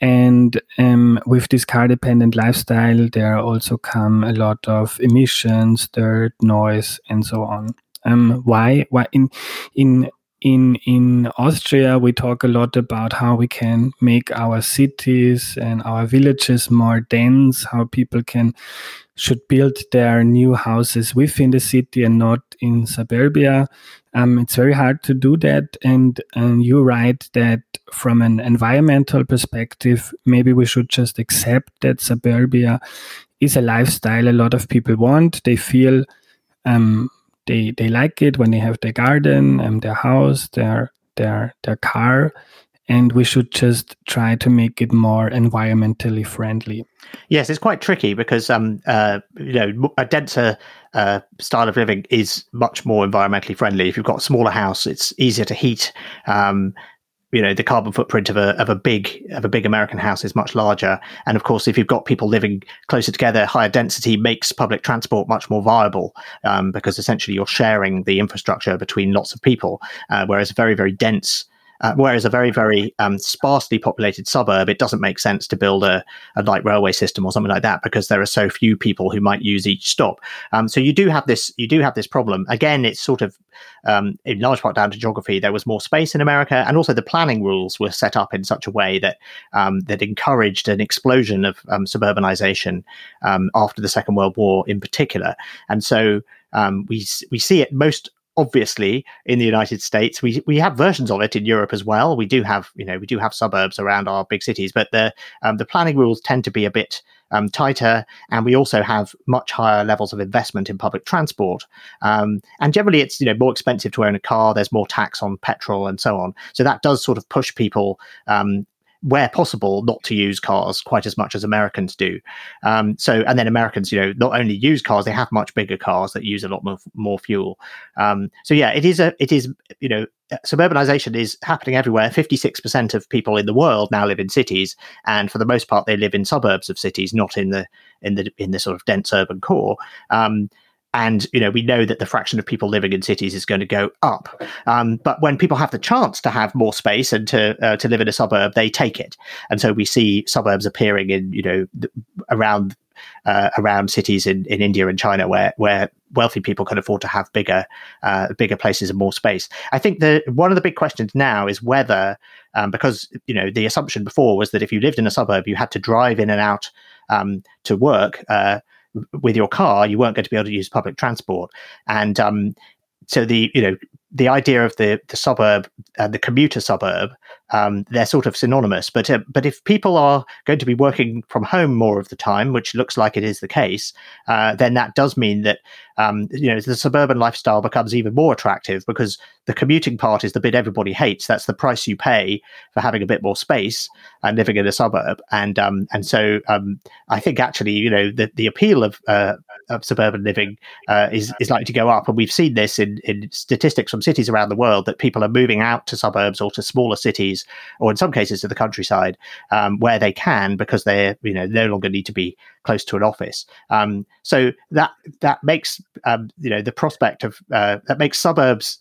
And um, with this car dependent lifestyle, there also come a lot of emissions, dirt, noise, and so on. Um, why? Why in in in in Austria, we talk a lot about how we can make our cities and our villages more dense, how people can should build their new houses within the city and not in suburbia. Um, it's very hard to do that. And, and you write that from an environmental perspective, maybe we should just accept that suburbia is a lifestyle a lot of people want. They feel um, they they like it when they have their garden, and their house, their their their car, and we should just try to make it more environmentally friendly. Yes, it's quite tricky because um, uh, you know a denser uh, style of living is much more environmentally friendly. If you've got a smaller house, it's easier to heat. Um, you know the carbon footprint of a of a big of a big American house is much larger, and of course, if you've got people living closer together, higher density makes public transport much more viable um, because essentially you're sharing the infrastructure between lots of people, uh, whereas very very dense uh, whereas a very, very um, sparsely populated suburb, it doesn't make sense to build a, a, light railway system or something like that because there are so few people who might use each stop. Um, so you do have this, you do have this problem. Again, it's sort of um, in large part down to geography. There was more space in America, and also the planning rules were set up in such a way that um, that encouraged an explosion of um, suburbanization um, after the Second World War, in particular. And so um, we we see it most obviously in the United States. We we have versions of it in Europe as well. We do have you know we do have suburbs around our big cities, but the um, the planning rules tend to be a bit um, tighter, and we also have much higher levels of investment in public transport. Um, and generally, it's you know more expensive to own a car. There's more tax on petrol and so on. So that does sort of push people um, where possible, not to use cars quite as much as Americans do. Um, so, and then Americans, you know, not only use cars, they have much bigger cars that use a lot more, more fuel. Um, so, yeah, it is a, it is, you know, suburbanization is happening everywhere. 56% of people in the world now live in cities, and for the most part, they live in suburbs of cities, not in the in the in the sort of dense urban core. Um, and you know we know that the fraction of people living in cities is going to go up. Um, but when people have the chance to have more space and to uh, to live in a suburb, they take it, and so we see suburbs appearing in you know around uh, around cities in, in India and China where where wealthy people can afford to have bigger uh, bigger places and more space. I think the one of the big questions now is whether um, because you know the assumption before was that if you lived in a suburb you had to drive in and out um, to work. Uh, with your car, you weren't going to be able to use public transport. And um, so the you know the idea of the the suburb and the commuter suburb um, they're sort of synonymous. But uh, but if people are going to be working from home more of the time, which looks like it is the case, uh, then that does mean that um, you know the suburban lifestyle becomes even more attractive because the commuting part is the bit everybody hates. That's the price you pay for having a bit more space and living in a suburb. And um, and so um, I think actually you know the the appeal of uh, of suburban living uh, is is likely to go up, and we've seen this in in statistics from cities around the world that people are moving out to suburbs or to smaller cities, or in some cases to the countryside, um, where they can because they you know no longer need to be close to an office. Um, so that that makes um, you know the prospect of uh, that makes suburbs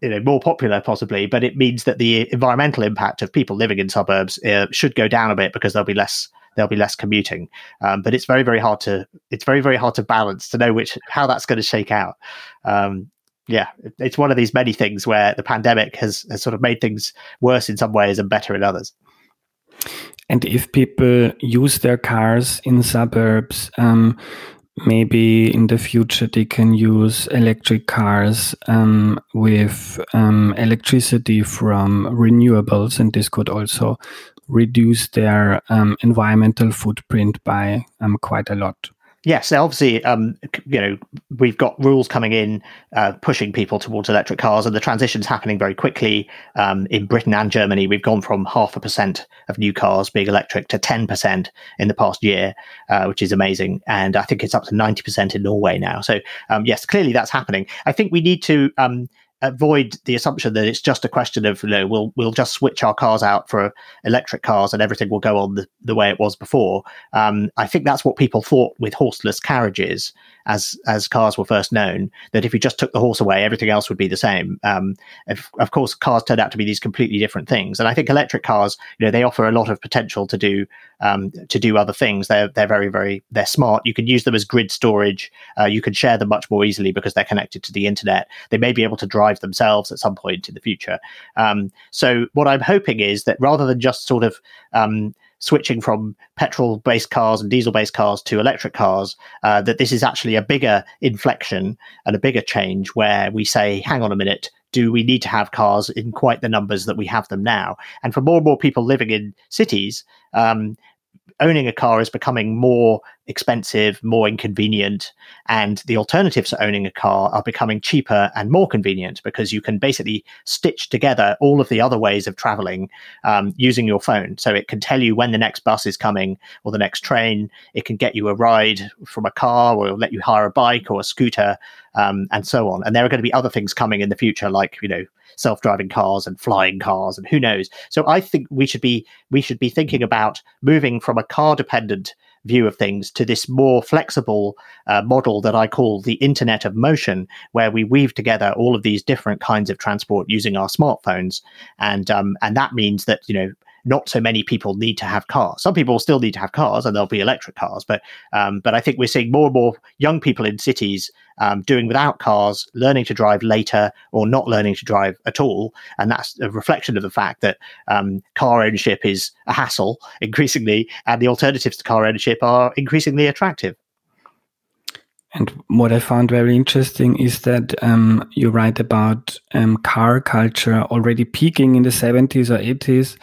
you know more popular possibly but it means that the environmental impact of people living in suburbs uh, should go down a bit because there'll be less there'll be less commuting um, but it's very very hard to it's very very hard to balance to know which how that's going to shake out um, yeah, it's one of these many things where the pandemic has, has sort of made things worse in some ways and better in others. And if people use their cars in suburbs, um, maybe in the future they can use electric cars um, with um, electricity from renewables, and this could also reduce their um, environmental footprint by um, quite a lot. Yes, obviously, um, you know, we've got rules coming in uh, pushing people towards electric cars, and the transition's happening very quickly. Um, in Britain and Germany, we've gone from half a percent of new cars being electric to 10% in the past year, uh, which is amazing. And I think it's up to 90% in Norway now. So, um, yes, clearly that's happening. I think we need to um, avoid the assumption that it's just a question of you know we'll we'll just switch our cars out for electric cars and everything will go on the, the way it was before. Um, I think that's what people thought with horseless carriages as as cars were first known. That if you just took the horse away, everything else would be the same. Um, if, of course, cars turned out to be these completely different things, and I think electric cars, you know, they offer a lot of potential to do um, to do other things. They're they're very very they're smart. You can use them as grid storage. Uh, you can share them much more easily because they're connected to the internet. They may be able to drive themselves at some point in the future. Um, so what I'm hoping is that rather than just sort of um, switching from petrol based cars and diesel based cars to electric cars, uh, that this is actually a bigger inflection and a bigger change where we say, hang on a minute, do we need to have cars in quite the numbers that we have them now? And for more and more people living in cities, um, owning a car is becoming more expensive, more inconvenient, and the alternatives to owning a car are becoming cheaper and more convenient because you can basically stitch together all of the other ways of traveling um, using your phone. So it can tell you when the next bus is coming or the next train. It can get you a ride from a car or let you hire a bike or a scooter um, and so on. And there are going to be other things coming in the future, like you know self-driving cars and flying cars and who knows. So I think we should be we should be thinking about moving from a car dependent view of things to this more flexible uh, model that I call the Internet of Motion, where we weave together all of these different kinds of transport using our smartphones, and um, and that means that you know not so many people need to have cars. Some people still need to have cars, and there'll be electric cars. But um, but I think we're seeing more and more young people in cities um, doing without cars, learning to drive later, or not learning to drive at all, and that's a reflection of the fact that um, car ownership is a hassle increasingly, and the alternatives to car ownership are increasingly attractive. And what I found very interesting is that um, you write about um, car culture already peaking in the 70s or 80s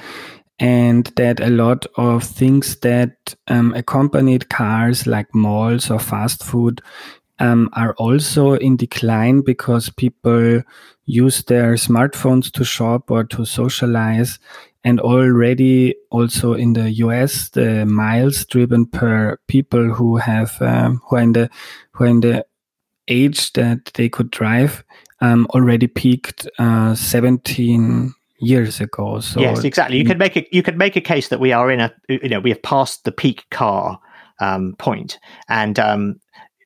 and that a lot of things that um, accompanied cars like malls or fast food um, are also in decline because people use their smartphones to shop or to socialize. And already also in the US the miles driven per people who have um, who are in the who are in the age that they could drive um, already peaked uh, 17 years ago. So yes, exactly. You could make a you could make a case that we are in a you know we have passed the peak car um, point, and um,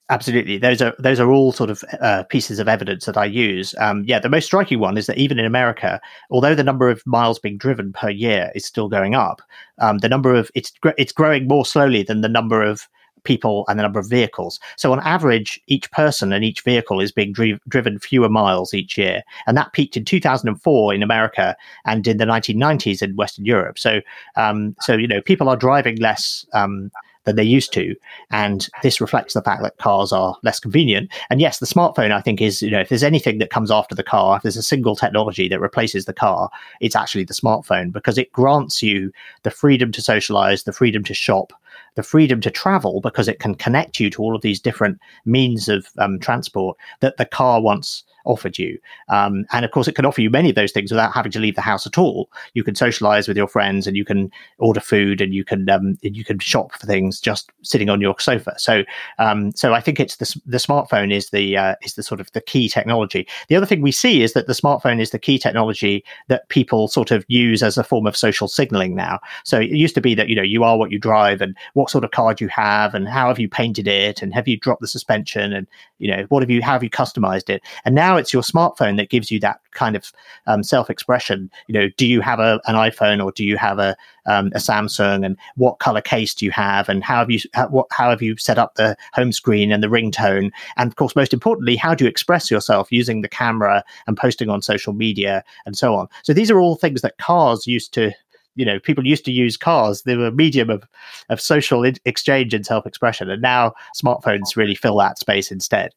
absolutely those are those are all sort of uh, pieces of evidence that I use. Um, yeah, the most striking one is that even in America, although the number of miles being driven per year is still going up, um, the number of it's it's growing more slowly than the number of people and the number of vehicles. So on average, each person and each vehicle is being dri- driven fewer miles each year, and that peaked in 2004 in America and in the 1990s in Western Europe. So, um, so you know, people are driving less. Um, than they used to. And this reflects the fact that cars are less convenient. And yes, the smartphone, I think, is, you know, if there's anything that comes after the car, if there's a single technology that replaces the car, it's actually the smartphone because it grants you the freedom to socialize, the freedom to shop, the freedom to travel because it can connect you to all of these different means of um, transport that the car once offered you. Um, and of course, it can offer you many of those things without having to leave the house at all. You can socialize with your friends, and you can order food, and you can um, you can shop for things just sitting on your sofa. So, um, so I think it's the the smartphone is the uh, is the sort of the key technology. The other thing we see is that the smartphone is the key technology that people sort of use as a form of social signaling now. So it used to be that you know you are what you drive, and what sort of car do you have, and how have you painted it, and have you dropped the suspension, and you know what have you how have you customized it, and now now it's your smartphone that gives you that kind of um, self-expression. You know, do you have a, an iPhone or do you have a um, a Samsung, and what color case do you have, and how have you how, what how have you set up the home screen and the ringtone, and of course, most importantly, how do you express yourself using the camera and posting on social media and so on. So these are all things that cars used to you know people used to use cars. They were a medium of of social exchange and self-expression and now smartphones really fill that space instead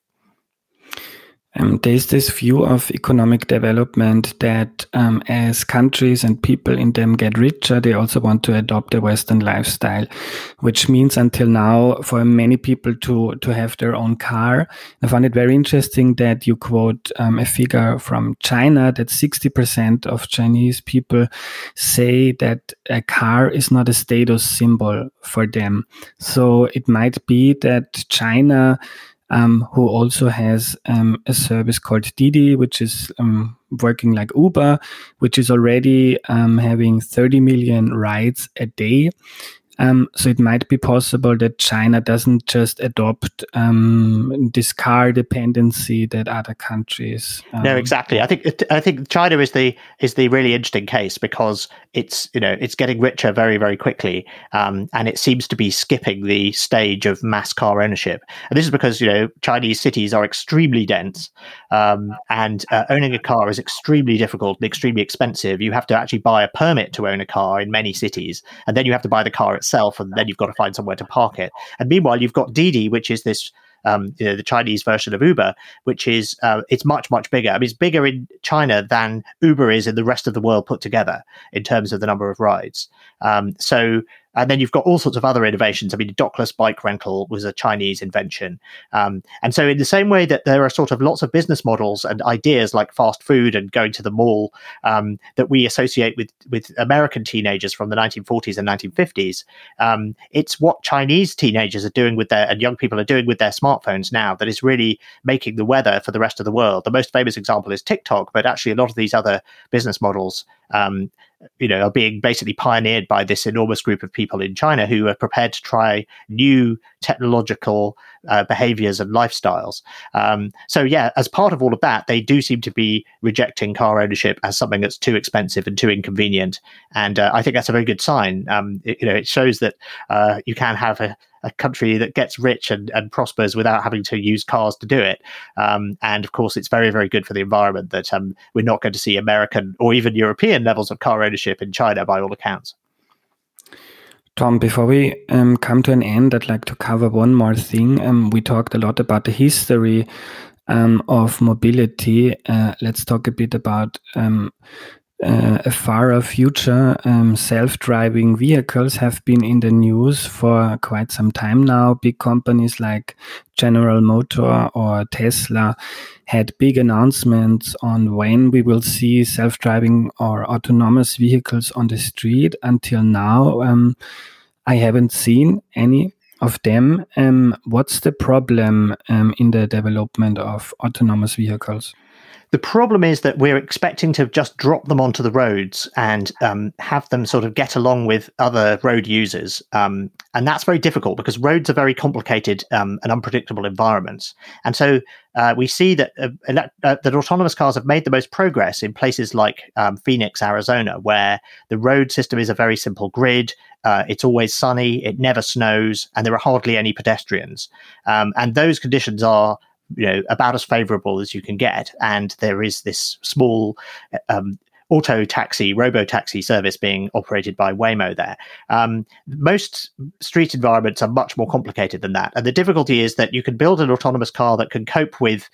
um, there's this view of economic development that um, as countries and people in them get richer, they also want to adopt a Western lifestyle, which means until now for many people to to have their own car. I found it very interesting that you quote um, a figure from China that 60% of Chinese people say that a car is not a status symbol for them. So it might be that China um, who also has um, a service called Didi, which is um, working like Uber, which is already um, having 30 million rides a day. Um, so it might be possible that China doesn't just adopt um, this car dependency that other countries. Um, no, exactly. I think I think China is the is the really interesting case because it's you know it's getting richer very very quickly, um, and it seems to be skipping the stage of mass car ownership. And this is because you know Chinese cities are extremely dense, um, and uh, owning a car is extremely difficult and extremely expensive. You have to actually buy a permit to own a car in many cities, and then you have to buy the car itself, and then you've got to find somewhere to park it. And meanwhile, you've got Didi, which is this um, you know, the Chinese version of Uber, which is uh, it's much much bigger. I mean, it's bigger in China than Uber is in the rest of the world put together in terms of the number of rides. Um, so and then you've got all sorts of other innovations. I mean, dockless bike rental was a Chinese invention. Um, and so, in the same way that there are sort of lots of business models and ideas like fast food and going to the mall um, that we associate with, with American teenagers from the 1940s and 1950s, um, it's what Chinese teenagers are doing with their, and young people are doing with their smartphones now that is really making the weather for the rest of the world. The most famous example is TikTok, but actually, a lot of these other business models um, you know, are being basically pioneered by this enormous group of people in China who are prepared to try new technological uh, behaviors and lifestyles. Um, so, yeah, as part of all of that, they do seem to be rejecting car ownership as something that's too expensive and too inconvenient. And uh, I think that's a very good sign. Um, it, you know, it shows that uh, you can have a, a country that gets rich and, and prospers without having to use cars to do it. Um, and of course, it's very, very good for the environment that um, we're not going to see American or even European levels of car ownership in China by all accounts. Tom, before we um, come to an end, I'd like to cover one more thing. Um, we talked a lot about the history um, of mobility. Uh, let's talk a bit about um, uh, a far future, um, self-driving vehicles have been in the news for quite some time now. Big companies like General Motor or Tesla had big announcements on when we will see self-driving or autonomous vehicles on the street. Until now, um, I haven't seen any of them. Um, what's the problem um, in the development of autonomous vehicles? The problem is that we're expecting to just drop them onto the roads and um, have them sort of get along with other road users. Um, and that's very difficult because roads are very complicated um, and unpredictable environments. And so uh, we see that, uh, uh, that autonomous cars have made the most progress in places like um, Phoenix, Arizona, where the road system is a very simple grid. Uh, it's always sunny, it never snows, and there are hardly any pedestrians. Um, and those conditions are you know about as favorable as you can get and there is this small um, auto taxi, robo taxi service being operated by Waymo there. Um, most street environments are much more complicated than that. And the difficulty is that you can build an autonomous car that can cope with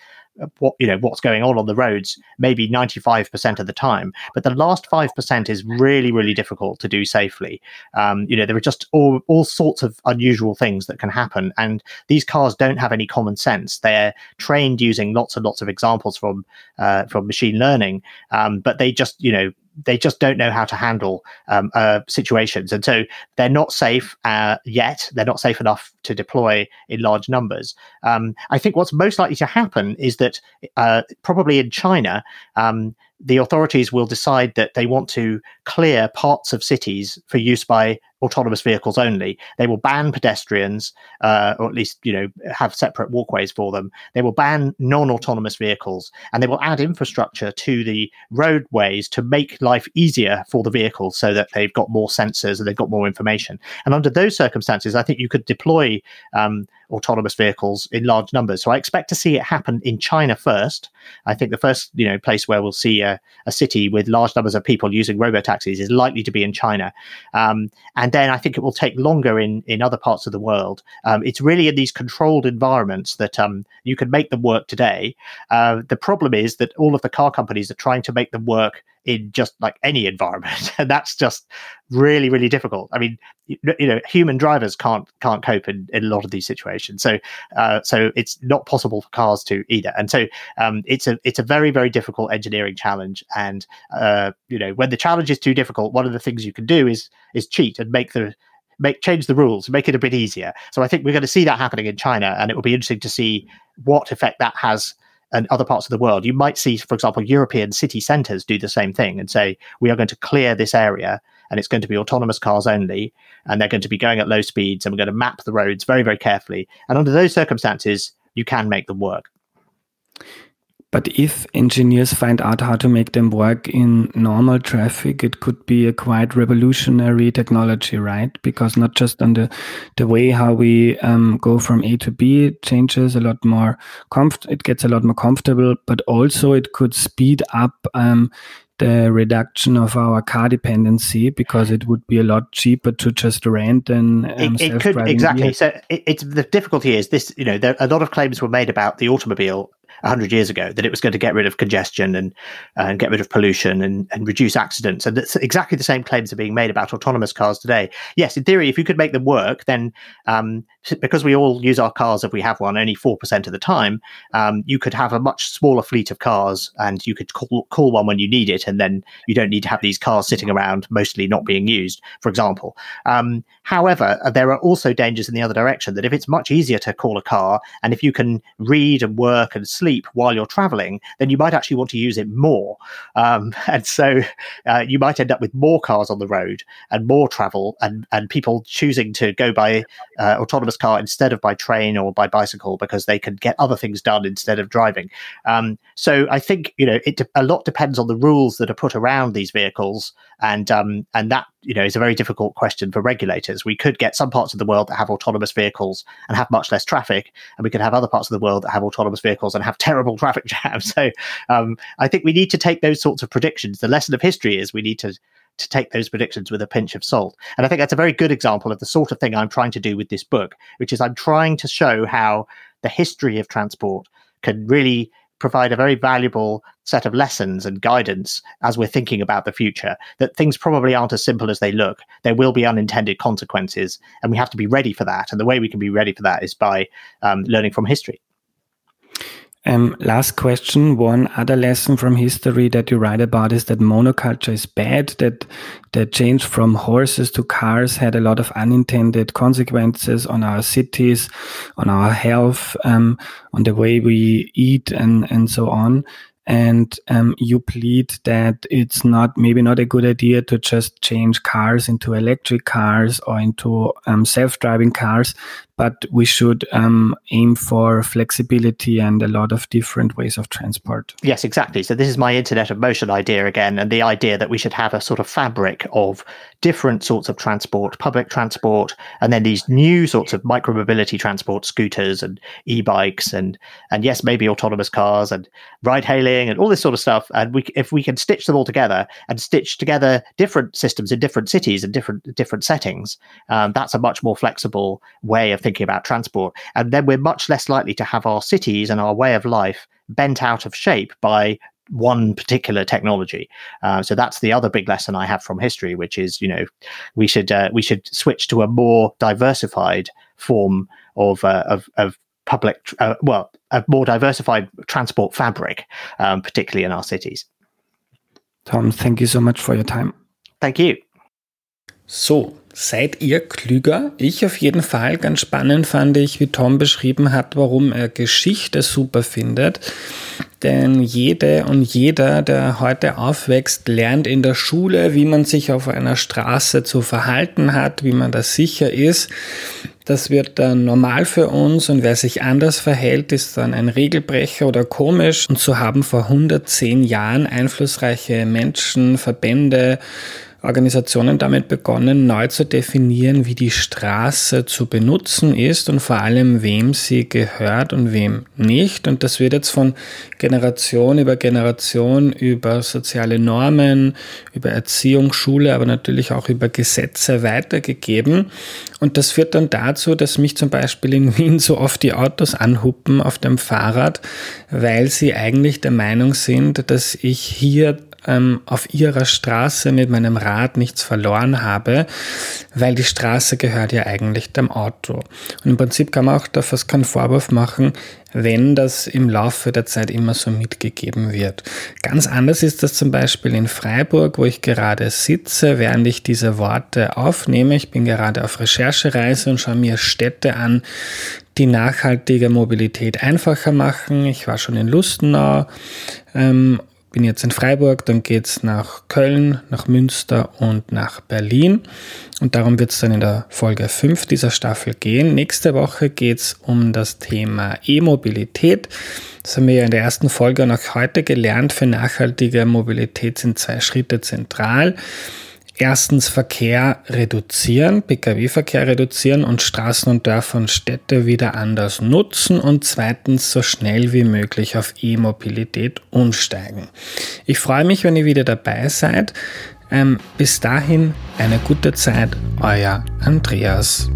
what you know what's going on on the roads maybe 95% of the time. But the last 5% is really really difficult to do safely. Um, you know there are just all, all sorts of unusual things that can happen. And these cars don't have any common sense. They're trained using lots and lots of examples from uh, from machine learning. Um, but they just you know they just don't know how to handle um, uh, situations, and so they're not safe uh, yet. They're not safe enough to deploy in large numbers. Um, I think what's most likely to happen is that uh, probably in China, um, the authorities will decide that they want to clear parts of cities for use by autonomous vehicles only. They will ban pedestrians, uh, or at least you know have separate walkways for them. They will ban non-autonomous vehicles, and they will add infrastructure to the roadways to make life easier for the vehicles, so that they've got more sensors and they've got more information. And under those circumstances, I think you could deploy um, autonomous vehicles in large numbers. So I expect to see it happen in China first. I think the first you know place where we'll see a, a city with large numbers of people using robo taxis is likely to be in China, um, and then I think it will take longer in in other parts of the world. Um, it's really in these controlled environments that um, you can make them work today. Uh, the problem is that all of the car companies are trying to make them work in just like any environment. And that's just really really difficult. I mean you, you know human drivers can't can't cope in, in a lot of these situations. So uh, so it's not possible for cars to either. And so um, it's a it's a very very difficult engineering challenge. And uh, you know when the challenge is too difficult one of the things you can do is is cheat and make the make change the rules, make it a bit easier. So I think we're going to see that happening in China, and it will be interesting to see what effect that has and other parts of the world. You might see, for example, European city centres do the same thing and say, we are going to clear this area and it's going to be autonomous cars only, and they're going to be going at low speeds, and we're going to map the roads very, very carefully. And under those circumstances, you can make them work. But if engineers find out how to make them work in normal traffic, it could be a quite revolutionary technology, right? Because not just on the the way how we um, go from A to B it changes a lot more. Comf- it gets a lot more comfortable, but also it could speed up um, the reduction of our car dependency because it would be a lot cheaper to just rent and um, it, it could exactly so it, it's the difficulty is this you know there a lot of claims were made about the automobile 100 years ago that it was going to get rid of congestion and and get rid of pollution and, and reduce accidents. And that's exactly the same claims are being made about autonomous cars today. Yes in theory if you could make them work then um, because we all use our cars if we have one only 4% of the time um, you could have a much smaller fleet of cars and you could call, call one when you need it and then you don't need to have these cars sitting around mostly not being used for example. Um, however uh, there are also dangers in the other direction that if it's much easier to call a car and if you can read and work and sleep while you're traveling then you might actually want to use it more um, and so uh, you might end up with more cars on the road and more travel and, and people choosing to go by uh, autonomous car instead of by train or by bicycle because they can get other things done instead of driving. Um, so I think you know it a lot depends on the rules that are put around these vehicles, and um, and that you know is a very difficult question for regulators. We could get some parts of the world that have autonomous vehicles and have much less traffic, and we could have other parts of the world that have autonomous vehicles and have terrible traffic jams. So um, I think we need to take those sorts of predictions. The lesson of history is we need to to take those predictions with a pinch of salt. And I think that's a very good example of the sort of thing I'm trying to do with this book, which is I'm trying to show how the history of transport can really provide a very valuable set of lessons and guidance as we're thinking about the future that things probably aren't as simple as they look. There will be unintended consequences and we have to be ready for that. And the way we can be ready for that is by um, learning from history. Um, last question. One other lesson from history that you write about is that monoculture is bad, that the change from horses to cars had a lot of unintended consequences on our cities, on our health, um, on the way we eat and, and so on and um, you plead that it's not maybe not a good idea to just change cars into electric cars or into um, self-driving cars but we should um, aim for flexibility and a lot of different ways of transport. Yes, exactly. So this is my Internet of Motion idea again, and the idea that we should have a sort of fabric of different sorts of transport, public transport, and then these new sorts of micromobility transport, scooters and e-bikes, and and yes, maybe autonomous cars and ride-hailing and all this sort of stuff. And we, if we can stitch them all together and stitch together different systems in different cities and different different settings, um, that's a much more flexible way of thinking about transport. And then we're much less likely to have our cities and our way of life bent out of shape by one particular technology. Uh, so that's the other big lesson I have from history, which is you know we should uh, we should switch to a more diversified form of uh, of, of public uh, well a more diversified transport fabric, um, particularly in our cities. Tom, thank you so much for your time. Thank you. So, Seid ihr klüger? Ich auf jeden Fall. Ganz spannend fand ich, wie Tom beschrieben hat, warum er Geschichte super findet. Denn jede und jeder, der heute aufwächst, lernt in der Schule, wie man sich auf einer Straße zu verhalten hat, wie man da sicher ist. Das wird dann normal für uns und wer sich anders verhält, ist dann ein Regelbrecher oder komisch. Und so haben vor 110 Jahren einflussreiche Menschen, Verbände, Organisationen damit begonnen, neu zu definieren, wie die Straße zu benutzen ist und vor allem, wem sie gehört und wem nicht. Und das wird jetzt von Generation über Generation über soziale Normen, über Erziehung, Schule, aber natürlich auch über Gesetze weitergegeben. Und das führt dann dazu, dass mich zum Beispiel in Wien so oft die Autos anhuppen auf dem Fahrrad, weil sie eigentlich der Meinung sind, dass ich hier ähm, auf ihrer Straße mit meinem Rad nichts verloren habe, weil die Straße gehört ja eigentlich dem Auto. Und im Prinzip kann man auch da fast keinen Vorwurf machen, wenn das im Laufe der Zeit immer so mitgegeben wird. Ganz anders ist das zum Beispiel in Freiburg, wo ich gerade sitze, während ich diese Worte aufnehme. Ich bin gerade auf Recherchereise und schaue mir Städte an, die nachhaltige Mobilität einfacher machen. Ich war schon in Lustenau ähm, bin jetzt in Freiburg, dann geht es nach Köln, nach Münster und nach Berlin. Und darum wird es dann in der Folge 5 dieser Staffel gehen. Nächste Woche geht es um das Thema E-Mobilität. Das haben wir ja in der ersten Folge und auch heute gelernt. Für nachhaltige Mobilität sind zwei Schritte zentral. Erstens Verkehr reduzieren, Pkw-Verkehr reduzieren und Straßen und Dörfer und Städte wieder anders nutzen und zweitens so schnell wie möglich auf E-Mobilität umsteigen. Ich freue mich, wenn ihr wieder dabei seid. Ähm, bis dahin eine gute Zeit, euer Andreas.